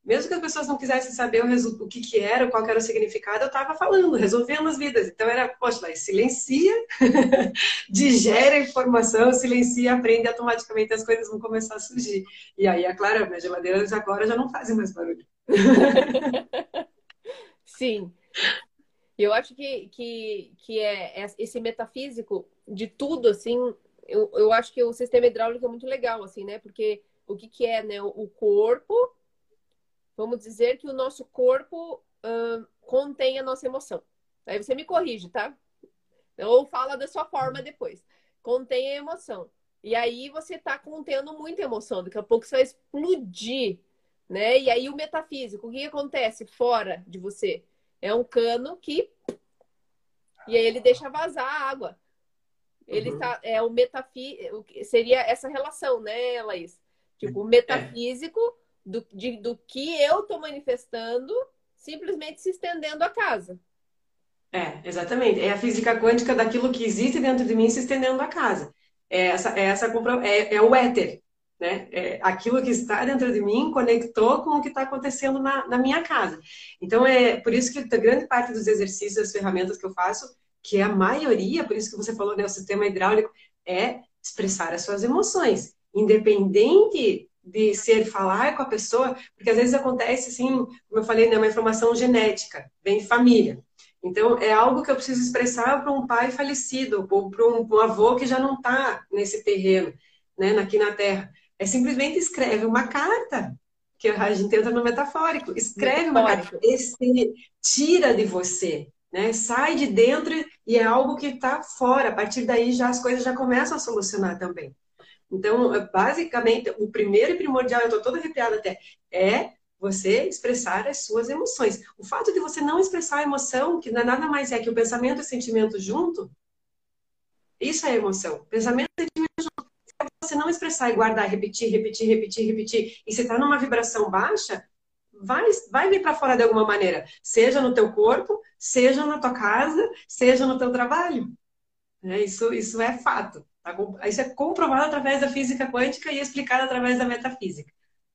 Mesmo que as pessoas não quisessem saber o, o que, que era, qual que era o significado, eu estava falando, resolvendo as vidas. Então era, poxa, lá, silencia, digere a informação, silencia, aprende automaticamente as coisas vão começar a surgir. E aí, é claro, minhas geladeiras agora já não fazem mais barulho. Sim. Eu acho que, que, que é, é esse metafísico de tudo, assim, eu, eu acho que o sistema hidráulico é muito legal, assim, né? Porque o que, que é, né? O corpo vamos dizer que o nosso corpo contém a nossa emoção. Aí você me corrige, tá? Ou fala da sua forma depois. Contém a emoção. E aí você está contendo muita emoção. Daqui a pouco você vai explodir, né? E aí o metafísico, o que acontece fora de você? É um cano que e aí ele deixa vazar a água. Ele uhum. tá é o metafísico, seria essa relação, né, Laís? Tipo, o é. metafísico do, de, do que eu estou manifestando simplesmente se estendendo a casa. É, exatamente. É a física quântica daquilo que existe dentro de mim se estendendo a casa. É, essa, é, essa, é, é o éter. Né? É, aquilo que está dentro de mim conectou com o que está acontecendo na, na, minha casa. Então, é por isso que grande parte dos exercícios, das ferramentas que eu faço, que é a maioria, por isso que você falou, né, o sistema hidráulico, é expressar as suas emoções. Independente de ser falar com a pessoa, porque às vezes acontece assim, como eu falei, né, uma informação genética, vem de família. Então, é algo que eu preciso expressar para um pai falecido, ou para um, um, avô que já não está nesse terreno, né, aqui na Terra. É simplesmente escreve uma carta, que a gente entra no metafórico, escreve uma carta, esse tira de você, né, sai de dentro e é algo que está fora. A partir daí, já as coisas já começam a solucionar também. Então, basicamente, o primeiro e primordial, eu estou toda arrepiada até, é você expressar as suas emoções. O fato de você não expressar a emoção, que nada mais é que o pensamento e o sentimento junto, isso é emoção. Pensamento e sentimento junto. Se você não expressar e guardar, repetir, repetir, repetir, repetir, e você está numa vibração baixa, vai, vai vir para fora de alguma maneira. Seja no teu corpo, seja na tua casa, seja no teu trabalho. É, isso, isso é fato. Tá isso é comprovado através da física quântica e explicado através da metafísica.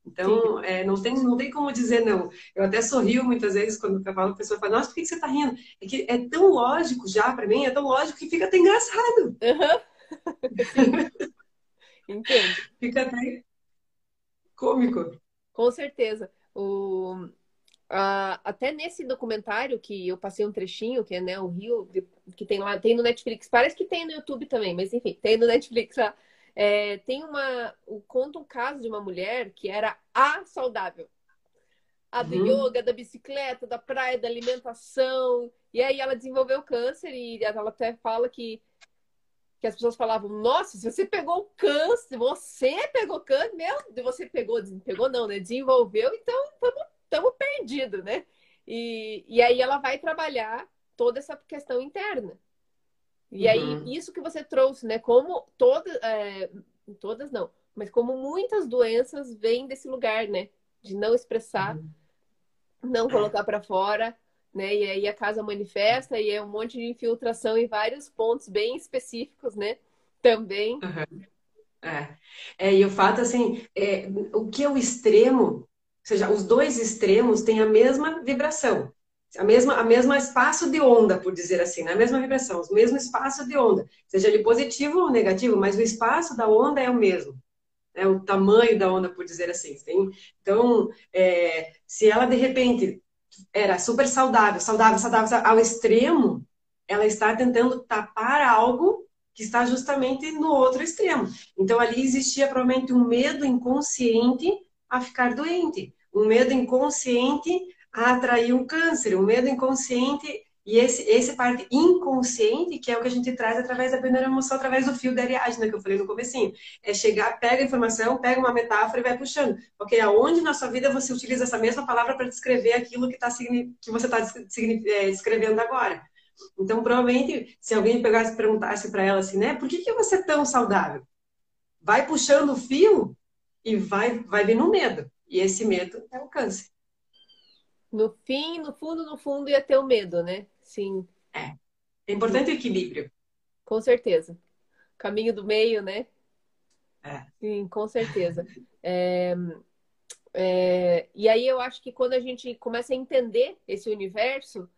Então, é, não, tem, não tem como dizer não. Eu até sorrio muitas vezes quando eu falo, a pessoa fala, nossa, por que você está rindo? É que é tão lógico já para mim, é tão lógico que fica até engraçado. Uhum. Entendo. fica até cômico. Com certeza. O... Uh, até nesse documentário que eu passei um trechinho, que é né, o Rio, que tem lá, tem no Netflix, parece que tem no YouTube também, mas enfim, tem no Netflix lá. É, tem uma. Conta um caso de uma mulher que era a saudável. A do uhum. yoga, da bicicleta, da praia, da alimentação. E aí ela desenvolveu câncer e ela até fala que, que as pessoas falavam: Nossa, se você pegou câncer, você pegou câncer, meu, você pegou, pegou não, né? Desenvolveu, então estamos estamos perdidos, né? E, e aí ela vai trabalhar toda essa questão interna. E aí, uhum. isso que você trouxe, né? Como todas, é, todas não, mas como muitas doenças vêm desse lugar, né? De não expressar, uhum. não colocar para fora, né? E aí a casa manifesta e é um monte de infiltração em vários pontos bem específicos, né? Também. Uhum. É. é, e o fato, assim, é, o que é o extremo, seja, os dois extremos têm a mesma vibração a mesma, a mesma espaço de onda, por dizer assim, né? a mesma vibração, o mesmo espaço de onda, seja ele positivo ou negativo, mas o espaço da onda é o mesmo, é o tamanho da onda, por dizer assim. Tem, então, é, se ela de repente era super saudável, saudável, saudável, ao extremo, ela está tentando tapar algo que está justamente no outro extremo. Então, ali existia provavelmente um medo inconsciente a ficar doente, um medo inconsciente a atrair um câncer, um medo inconsciente e esse, esse parte inconsciente, que é o que a gente traz através da primeira emoção, através do fio da Ariadna, que eu falei no comecinho. É chegar, pega a informação, pega uma metáfora e vai puxando. Porque aonde na sua vida você utiliza essa mesma palavra para descrever aquilo que, tá, que você está é, descrevendo agora. Então, provavelmente, se alguém pegasse e perguntasse para ela assim, né, por que, que você é tão saudável? Vai puxando o fio e vai, vai vir no medo. E esse medo é o câncer no fim, no fundo, no fundo, ia ter o medo, né? Sim. É. É importante o equilíbrio. Com certeza. Caminho do meio, né? É. Sim, com certeza. É, é, e aí eu acho que quando a gente começa a entender esse universo,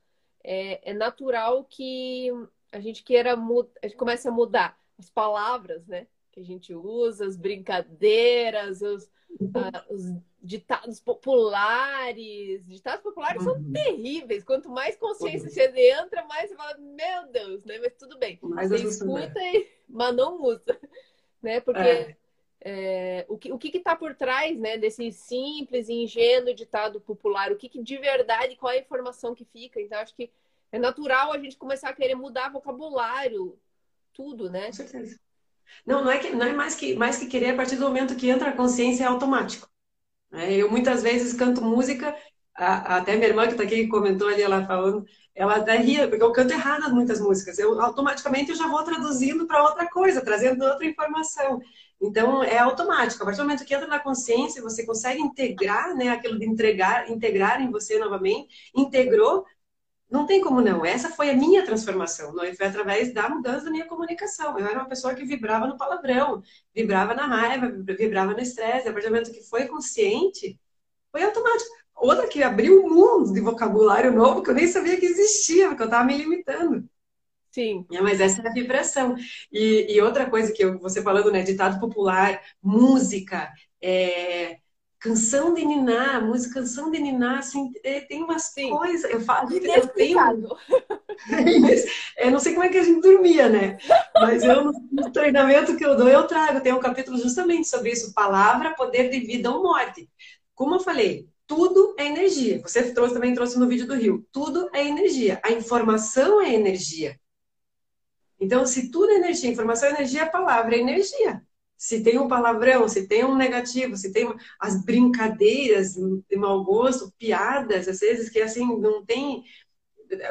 é, é natural que a gente queira a gente comece a mudar as palavras, né? Que a gente usa, as brincadeiras, os, uh, os ditados populares. Ditados populares uhum. são terríveis. Quanto mais consciência uhum. você entra, mais você fala, meu Deus, né? Mas tudo bem. Mais você escuta, e... mas não usa. Né? Porque é. É, o que o que está por trás né, desse simples e ingênuo ditado popular? O que, que de verdade, qual é a informação que fica? Então, acho que é natural a gente começar a querer mudar vocabulário, tudo, né? Com certeza. Não, não é, que, não é mais, que, mais que querer, a partir do momento que entra a consciência, é automático. É, eu muitas vezes canto música, até minha irmã que está aqui comentou ali, ela falando, ela até ria, porque eu canto errado muitas músicas. Eu automaticamente eu já vou traduzindo para outra coisa, trazendo outra informação. Então é automático. A partir do momento que entra na consciência, você consegue integrar, né, aquilo de entregar, integrar em você novamente, integrou, não tem como não. Essa foi a minha transformação. Não foi através da mudança da minha comunicação. Eu era uma pessoa que vibrava no palavrão, vibrava na raiva, vibrava no estresse. A partir do momento que foi consciente, foi automático. Outra que abriu um mundo de vocabulário novo que eu nem sabia que existia, porque eu estava me limitando. Sim. É, mas essa é a vibração. E, e outra coisa que eu, você falando, né, ditado popular, música, é, Canção de Niná, música Canção de Niná, assim, é, tem umas Sim. coisas. Eu falo, eu tenho. eu não sei como é que a gente dormia, né? Mas eu, no treinamento que eu dou, eu trago. Tem um capítulo justamente sobre isso: palavra, poder de vida ou morte. Como eu falei, tudo é energia. Você trouxe, também trouxe no vídeo do Rio. Tudo é energia. A informação é energia. Então, se tudo é energia, informação é energia, a palavra é energia se tem um palavrão, se tem um negativo, se tem as brincadeiras de mau gosto, piadas, às vezes que assim não tem.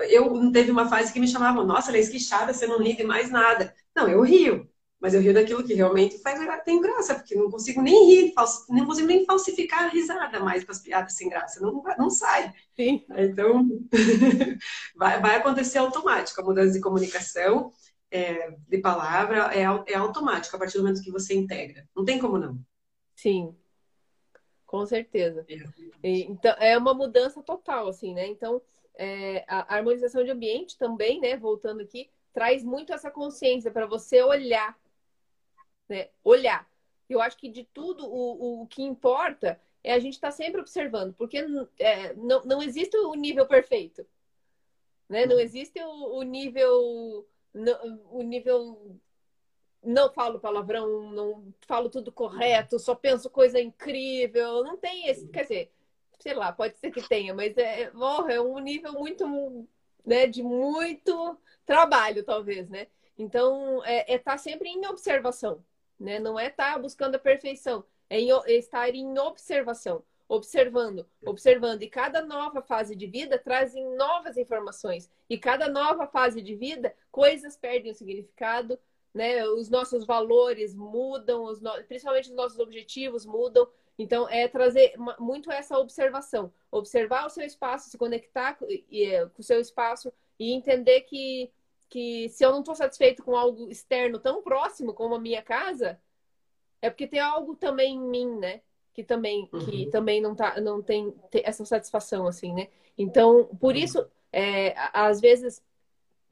Eu não teve uma fase que me chamavam, nossa, ela é esquichada, você não ri de mais nada. Não, eu rio, mas eu rio daquilo que realmente faz tem graça, porque não consigo nem rir, não consigo nem falsificar a risada mais com as piadas sem graça, não, não sai. Sim. Então, vai, vai acontecer automático a mudança de comunicação é, de palavra é, é automático a partir do momento que você integra. Não tem como não. Sim, com certeza. É. então, é uma mudança total, assim, né? Então, é, a harmonização de ambiente também, né? Voltando aqui, traz muito essa consciência para você olhar, né? Olhar. Eu acho que de tudo, o, o que importa é a gente estar tá sempre observando, porque é, não, não existe o nível perfeito, né? Não existe o, o nível o nível não falo palavrão, não falo tudo correto, só penso coisa incrível. Não tem esse, quer dizer, sei lá, pode ser que tenha, mas é, oh, é um nível muito, né, de muito trabalho, talvez, né? Então, é estar é tá sempre em observação, né? Não é estar tá buscando a perfeição, é, em, é estar em observação. Observando, observando. E cada nova fase de vida traz novas informações. E cada nova fase de vida, coisas perdem o significado, né? Os nossos valores mudam, os no... principalmente os nossos objetivos mudam. Então, é trazer muito essa observação. Observar o seu espaço, se conectar com o seu espaço e entender que, que se eu não estou satisfeito com algo externo tão próximo como a minha casa, é porque tem algo também em mim, né? Que também, uhum. que também não, tá, não tem, tem, essa satisfação, assim, né? Então, por uhum. isso, é, às vezes,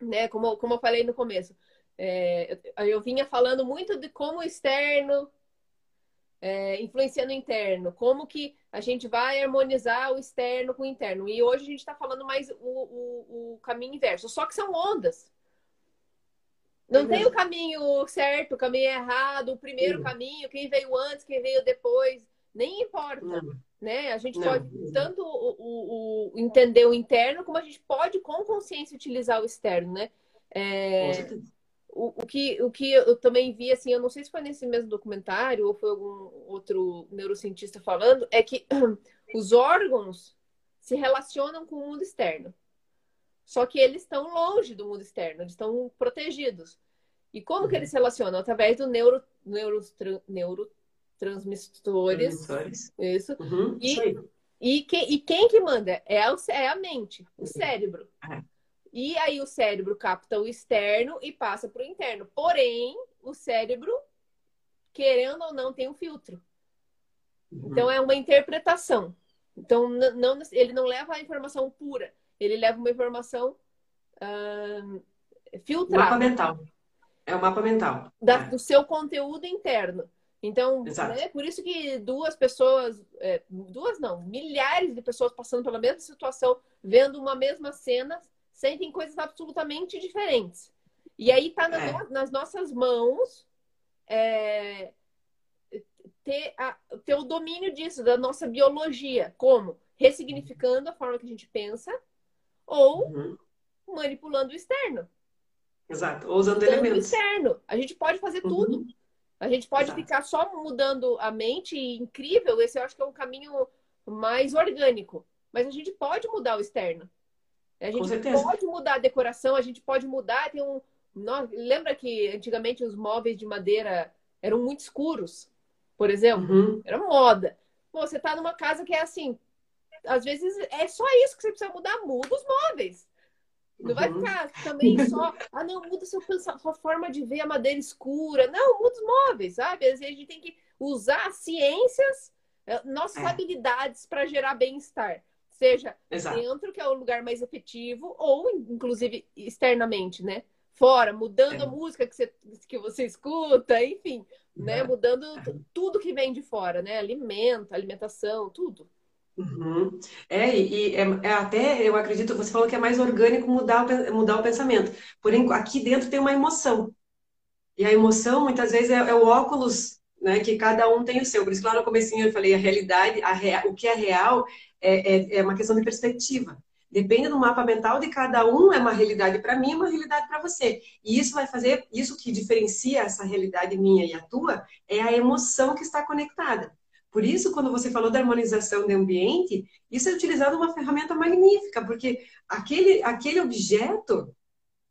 né, como, como eu falei no começo, é, eu, eu vinha falando muito de como o externo é, influenciando o interno, como que a gente vai harmonizar o externo com o interno. E hoje a gente está falando mais o, o, o, caminho inverso, só que são ondas. Não tem o caminho certo, o caminho errado, o primeiro caminho, quem veio antes, quem veio depois, nem importa. Não. Né? A gente Não. pode tanto o, o, entender o interno, como a gente pode, com consciência, utilizar o externo, né? É, o, o, que, o que eu também vi, assim, eu não sei se foi nesse mesmo documentário ou foi algum outro neurocientista falando, é que os órgãos se relacionam com o mundo externo. Só que eles estão longe do mundo externo, eles estão protegidos. E como uhum. que eles se relacionam? Através do neuro, neuro, neurotransmissores. Isso. Uhum. E, e, que, e quem que manda? É, o, é a mente, o cérebro. É. E aí o cérebro capta o externo e passa para o interno. Porém, o cérebro, querendo ou não, tem um filtro. Uhum. Então é uma interpretação. Então não, ele não leva a informação pura, ele leva uma informação filtrada. Mapa mental. É o mapa mental. Da, é. Do seu conteúdo interno. Então, né, por isso que duas pessoas, é, duas não, milhares de pessoas passando pela mesma situação, vendo uma mesma cena, sentem coisas absolutamente diferentes. E aí está nas, é. nas, nossas mãos é, ter, a, ter o domínio disso, da nossa biologia. Como? Ressignificando a forma que a gente pensa ou uhum. manipulando o externo. Exato, ou usando elementos. O externo. A gente pode fazer uhum. tudo. A gente pode Exato. ficar só mudando a mente, incrível. Esse eu acho que é um caminho mais orgânico. Mas a gente pode mudar o externo. A gente pode mudar a decoração, a gente pode mudar. Tem um. lembra que antigamente os móveis de madeira eram muito escuros, por exemplo? Uhum. Era moda. Bom, você está numa casa que é assim. Às vezes é só isso que você precisa mudar, muda os móveis. Não uhum. vai ficar também só, ah, não, muda seu, sua forma de ver a madeira escura. Não, muda os móveis, sabe? Às vezes a gente tem que usar ciências, eh, nossas é. habilidades para gerar bem-estar. Seja Exato. dentro, que é o lugar mais efetivo, ou inclusive externamente, né? Fora, mudando é. a música que você, que você escuta, enfim, né? É. Mudando tudo que vem de fora, né? Alimento, alimentação, tudo. Uhum. É, e é, é, até, eu acredito, você falou que é mais orgânico mudar o, mudar o pensamento. Porém, aqui dentro tem uma emoção. E a emoção, muitas vezes, é, é o óculos né, que cada um tem o seu. Por isso, lá no começo eu falei, a realidade, a rea, o que é real é, é, é uma questão de perspectiva. Depende do mapa mental de cada um, é uma realidade para mim, uma realidade para você. E isso vai fazer, isso que diferencia essa realidade minha e a tua, é a emoção que está conectada. Por isso, quando você falou da harmonização do ambiente, isso é utilizado uma ferramenta magnífica, porque aquele, aquele objeto,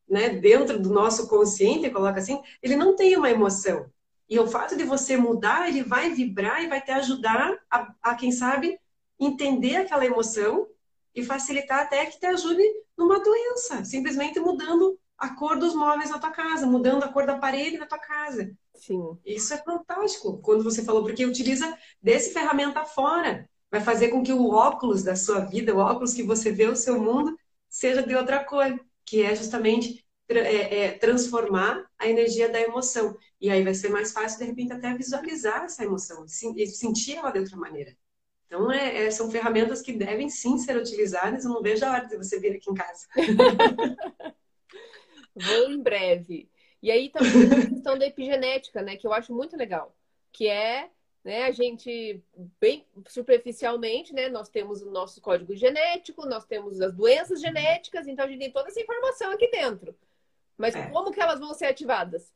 né, dentro do nosso consciente, coloca assim, ele não tem uma emoção. E o fato de você mudar, ele vai vibrar e vai te ajudar a, a quem sabe, entender aquela emoção e facilitar até que te ajude numa doença, simplesmente mudando a cor dos móveis na tua casa, mudando a cor da parede na tua casa. Sim. Isso é fantástico quando você falou, porque utiliza desse ferramenta fora. Vai fazer com que o óculos da sua vida, o óculos que você vê o seu mundo, seja de outra cor, que é justamente é, é, transformar a energia da emoção. E aí vai ser mais fácil, de repente, até visualizar essa emoção e sentir ela de outra maneira. Então, é, é, são ferramentas que devem sim ser utilizadas. Eu não vejo a hora de você vir aqui em casa. Vou em breve. E aí também a questão da epigenética, né? Que eu acho muito legal. Que é, né, a gente, bem superficialmente, né? Nós temos o nosso código genético, nós temos as doenças genéticas, então a gente tem toda essa informação aqui dentro. Mas é. como que elas vão ser ativadas?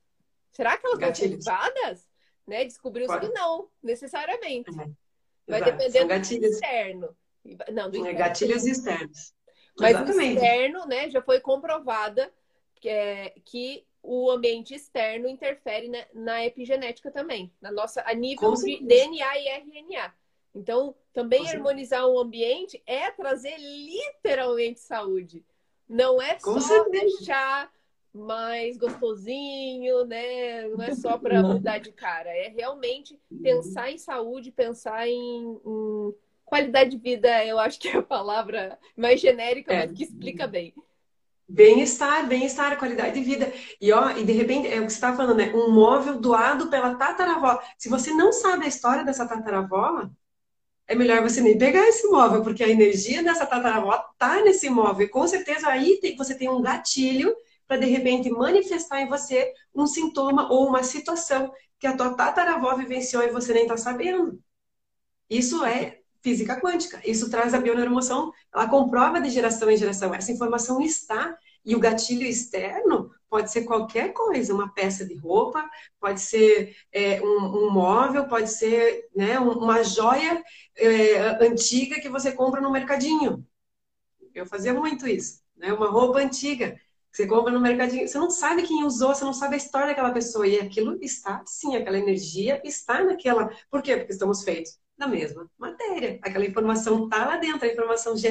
Será que elas Gatilhos. vão ser ativadas? Né? Descobriu-se que não, necessariamente. Uhum. vai depender do externo. Não, do é, interno. Gatilhos externos. Mas Exatamente. o externo, né, já foi comprovada é, que o ambiente externo interfere na, na, epigenética também, na nossa, a nível de DNA e RNA. Então, também harmonizar o ambiente é trazer literalmente saúde. Não é Com só certeza. deixar mais gostosinho, né? Não é só para mudar de cara. É realmente pensar em saúde, pensar em, em, qualidade de vida. Eu acho que é a palavra mais genérica, é. mas que explica bem. Bem-estar, bem-estar, qualidade de vida. E ó, e de repente, é o que você está falando, né? Um móvel doado pela tataravó. Se você não sabe a história dessa tataravó, é melhor você nem pegar esse móvel, porque a energia dessa tataravó tá nesse móvel. Com certeza aí tem, você tem um gatilho para de repente manifestar em você um sintoma ou uma situação que a tua tataravó vivenciou e você nem está sabendo. Isso é física quântica. Isso traz a bioneuromoção, ela comprova de geração em geração. Essa informação está e o gatilho externo pode ser qualquer coisa, uma peça de roupa, pode ser é, um, um, móvel, pode ser né, uma joia é, antiga que você compra no mercadinho. Eu fazia muito isso, né? Uma roupa antiga que você compra no mercadinho. Você não sabe quem usou, você não sabe a história daquela pessoa e aquilo está, sim, aquela energia está naquela. Por quê? Porque estamos feitos da mesma matéria. Aquela informação está lá dentro, a informação de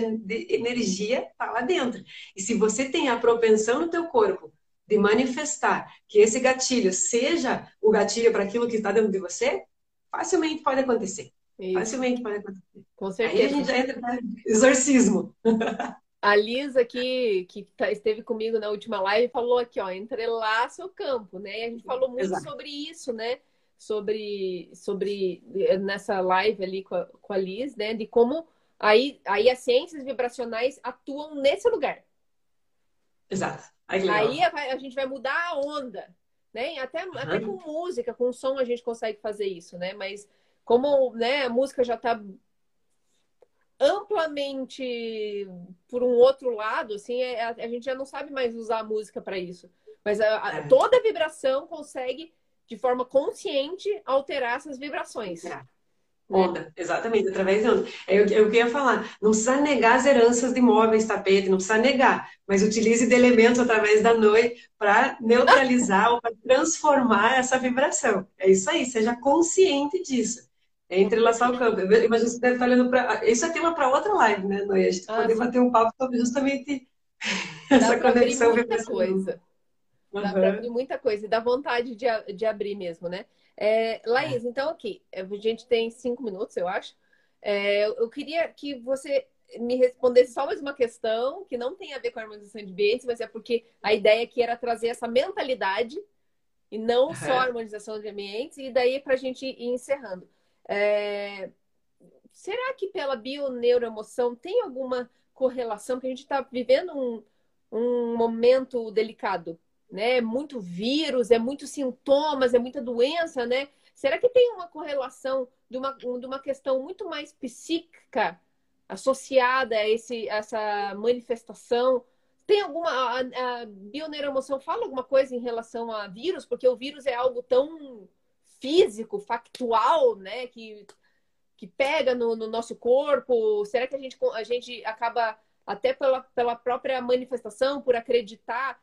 energia está lá dentro. E se você tem a propensão no teu corpo de manifestar que esse gatilho seja o gatilho para aquilo que está dentro de você, facilmente pode acontecer. Isso. Facilmente pode acontecer. Com certeza. Aí a gente já entra no exorcismo. A Lisa, que, que tá, esteve comigo na última live, falou aqui, ó, entrelaça o campo, né? E a gente falou muito Exato. sobre isso, né? Sobre, sobre nessa live ali com a, com a Liz, né? De como aí, aí as ciências vibracionais atuam nesse lugar. Exato. Aí, aí a, a, gente vai mudar a onda, né? Até, uhum. até com música, com som a gente consegue fazer isso, né? Mas como né, a música já está amplamente por um outro lado, assim, é, a, a, gente já não sabe mais usar a música para isso. Mas a, a, é. toda vibração consegue de forma consciente, alterar essas vibrações. É. Onda, exatamente, através de onda. É o que eu ia falar. Não precisa negar as heranças de móveis, tapete, não precisa negar, mas utilize de elementos através da noite para neutralizar ou para transformar essa vibração. É isso aí, seja consciente disso. É entrelaçar o campo. Imagina você deve estar olhando para. Isso é tema para outra live, né, Noia? A gente ah, poder bater um papo sobre justamente essa conexão vibracional. coisa. Dá para abrir muita coisa e dá vontade de, de abrir mesmo, né? É, Laís, é. então aqui, a gente tem cinco minutos, eu acho. É, eu queria que você me respondesse só mais uma questão que não tem a ver com a harmonização de ambientes, mas é porque a ideia aqui era trazer essa mentalidade e não só a harmonização de ambientes, e daí para a gente ir encerrando. É... Será que pela bioneuroemoção tem alguma correlação? Porque a gente está vivendo um, um momento delicado né? É muito vírus, é muito sintomas, é muita doença, né? Será que tem uma correlação de uma, de uma questão muito mais psíquica associada a esse, essa manifestação? Tem alguma. A, a fala alguma coisa em relação a vírus? Porque o vírus é algo tão físico, factual, né? Que, que pega no, no nosso corpo. Será que a gente, a gente acaba, até pela, pela própria manifestação, por acreditar,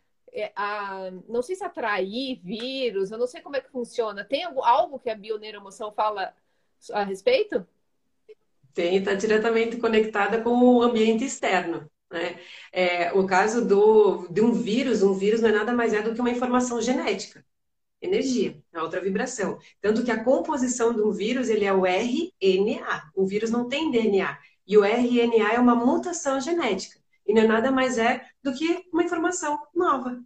a, não sei se atrair vírus, eu não sei como é que funciona. Tem algo, algo que a bioneuroemoção fala a respeito? Tem, está diretamente conectada com o ambiente externo. Né? É, o caso do, de um vírus, um vírus não é nada mais é do que uma informação genética, energia, é outra vibração. Tanto que a composição de um vírus ele é o RNA. O vírus não tem DNA. E o RNA é uma mutação genética. E não é nada mais é do que uma informação nova.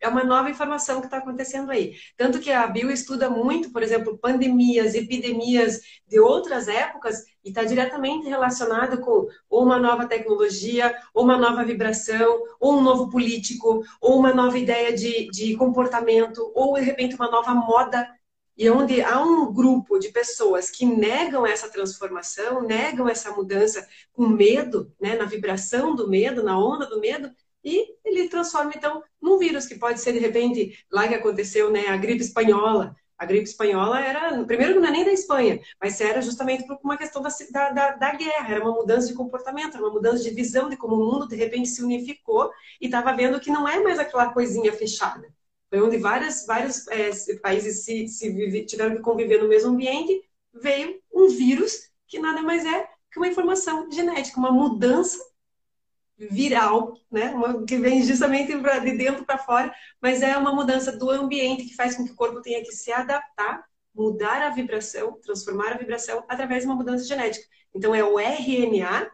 É uma nova informação que está acontecendo aí. Tanto que a Bio estuda muito, por exemplo, pandemias, epidemias de outras épocas e está diretamente relacionado com ou uma nova tecnologia, ou uma nova vibração, ou um novo político, ou uma nova ideia de, de comportamento, ou de repente uma nova moda e onde há um grupo de pessoas que negam essa transformação, negam essa mudança com medo, né, na vibração do medo, na onda do medo, e ele transforma então num vírus que pode ser de repente lá que aconteceu, né, a gripe espanhola, A gripe espanhola era, primeiro, não é nem da Espanha, mas era justamente por uma questão da, da, da, guerra, era uma mudança de comportamento, era uma mudança de visão de como o mundo de repente se unificou e estava vendo que não é mais aquela coisinha fechada. Onde vários, vários é, países se, se vive, tiveram que conviver no mesmo ambiente, veio um vírus que nada mais é que uma informação genética, uma mudança viral, né? Uma, que vem justamente de dentro para fora, mas é uma mudança do ambiente que faz com que o corpo tenha que se adaptar, mudar a vibração, transformar a vibração através de uma mudança genética. Então é o RNA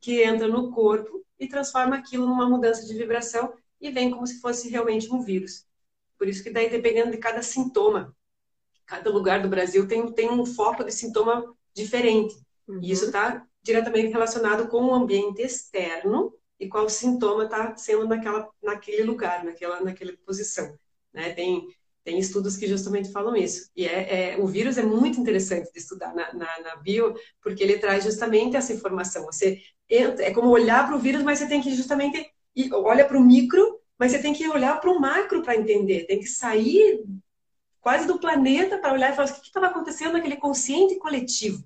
que entra no corpo e transforma aquilo numa mudança de vibração e vem como se fosse realmente um vírus. Por isso que daí dependendo de cada sintoma, cada lugar do Brasil tem, tem um foco de sintoma diferente. Uhum. E isso está diretamente relacionado com o ambiente externo e qual sintoma está sendo naquela, naquele lugar, naquela, naquela posição. Né? Tem, tem estudos que justamente falam isso. E é, é o vírus é muito interessante de estudar na, na, na, bio, porque ele traz justamente essa informação. Você entra, é como olhar para o vírus, mas você tem que justamente ir, olha para o micro, mas você tem que olhar para o macro para entender. Tem que sair quase do planeta para olhar e falar o que estava acontecendo naquele consciente coletivo.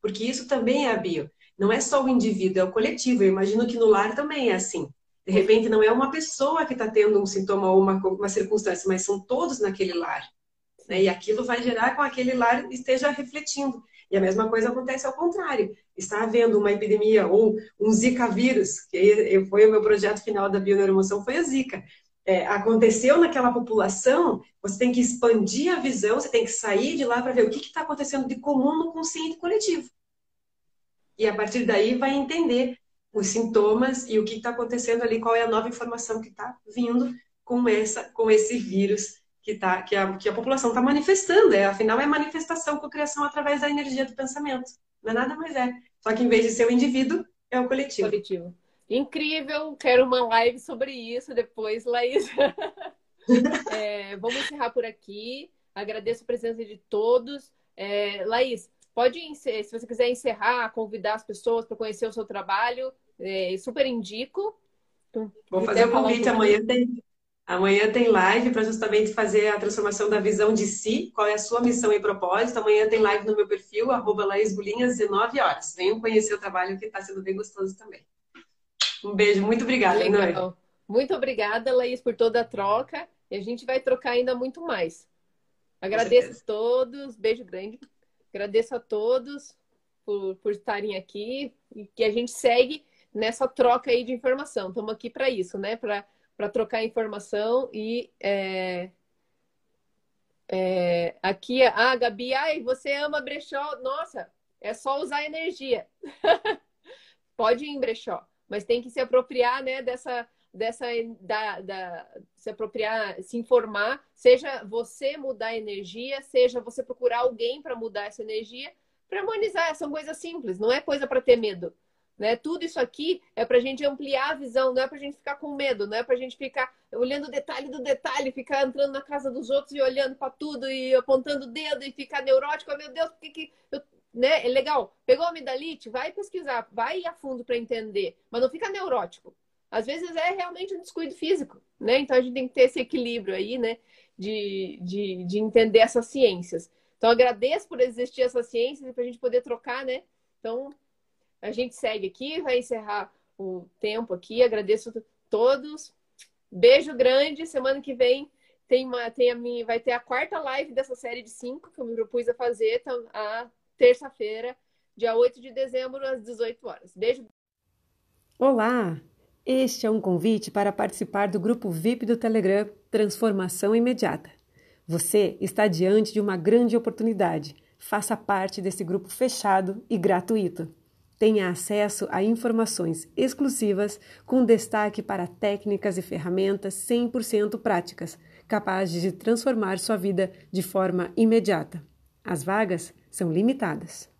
Porque isso também é a bio. Não é só o indivíduo, é o coletivo. Eu imagino que no lar também é assim. De repente, não é uma pessoa que está tendo um sintoma ou uma, uma circunstância, mas são todos naquele lar. Né? E aquilo vai gerar com aquele lar esteja refletindo. E a mesma coisa acontece ao contrário. Está havendo uma epidemia ou um Zika vírus, que foi o meu projeto final da bioneuromoção, foi a Zika. É, aconteceu naquela população, você tem que expandir a visão, você tem que sair de lá para ver o que está acontecendo de comum no consciente coletivo. E a partir daí vai entender os sintomas e o que está acontecendo ali, qual é a nova informação que está vindo com essa, com esse vírus que, tá, que, a, que a população está manifestando. É, afinal, é manifestação, criação através da energia do pensamento. Não é nada mais é. Só que em vez de ser o indivíduo, é o coletivo. coletivo. Incrível, quero uma live sobre isso depois, Laís. é, vamos encerrar por aqui. Agradeço a presença de todos. É, Laís, Pode, se você quiser encerrar, convidar as pessoas para conhecer o seu trabalho, é, super indico. Vou fazer o convite amanhã. Tem, amanhã tem live para justamente fazer a transformação da visão de si, qual é a sua missão e propósito. Amanhã tem live no meu perfil, arroba laisbulinhas, 19 horas. Venham conhecer o trabalho que está sendo bem gostoso também. Um beijo, muito obrigada. Legal. Muito obrigada, Laís, por toda a troca. E a gente vai trocar ainda muito mais. Agradeço a todos. Beijo grande. Agradeço a todos por, por estarem aqui e que a gente segue nessa troca aí de informação. Estamos aqui para isso, né? Para trocar informação e é, é, aqui, ah, Gabi, ai, você ama brechó? Nossa, é só usar energia. Pode ir em brechó, mas tem que se apropriar, né, dessa, dessa da, da, se apropriar, se informar, seja você mudar a energia, seja você procurar alguém para mudar essa energia, para harmonizar. São coisas simples, não é coisa para ter medo. Né? Tudo isso aqui é para a gente ampliar a visão, não é para a gente ficar com medo, não é para a gente ficar olhando o detalhe do detalhe, ficar entrando na casa dos outros e olhando para tudo e apontando o dedo e ficar neurótico. Oh, meu Deus, por que, que eu né? É legal. Pegou a amidalite? Vai pesquisar, vai a fundo para entender, mas não fica neurótico às vezes é realmente um descuido físico, né? Então a gente tem que ter esse equilíbrio aí, né? De, de, de entender essas ciências. Então agradeço por existir essas ciências e para a gente poder trocar, né? Então a gente segue aqui, vai encerrar o tempo aqui. Agradeço a todos. Beijo grande. Semana que vem tem uma, tem a minha, vai ter a quarta live dessa série de cinco que eu me propus a fazer então, a terça-feira, dia 8 de dezembro, às 18 horas. Beijo. Olá! Este é um convite para participar do grupo VIP do Telegram Transformação Imediata. Você está diante de uma grande oportunidade. Faça parte desse grupo fechado e gratuito. Tenha acesso a informações exclusivas com destaque para técnicas e ferramentas 100% práticas, capazes de transformar sua vida de forma imediata. As vagas são limitadas.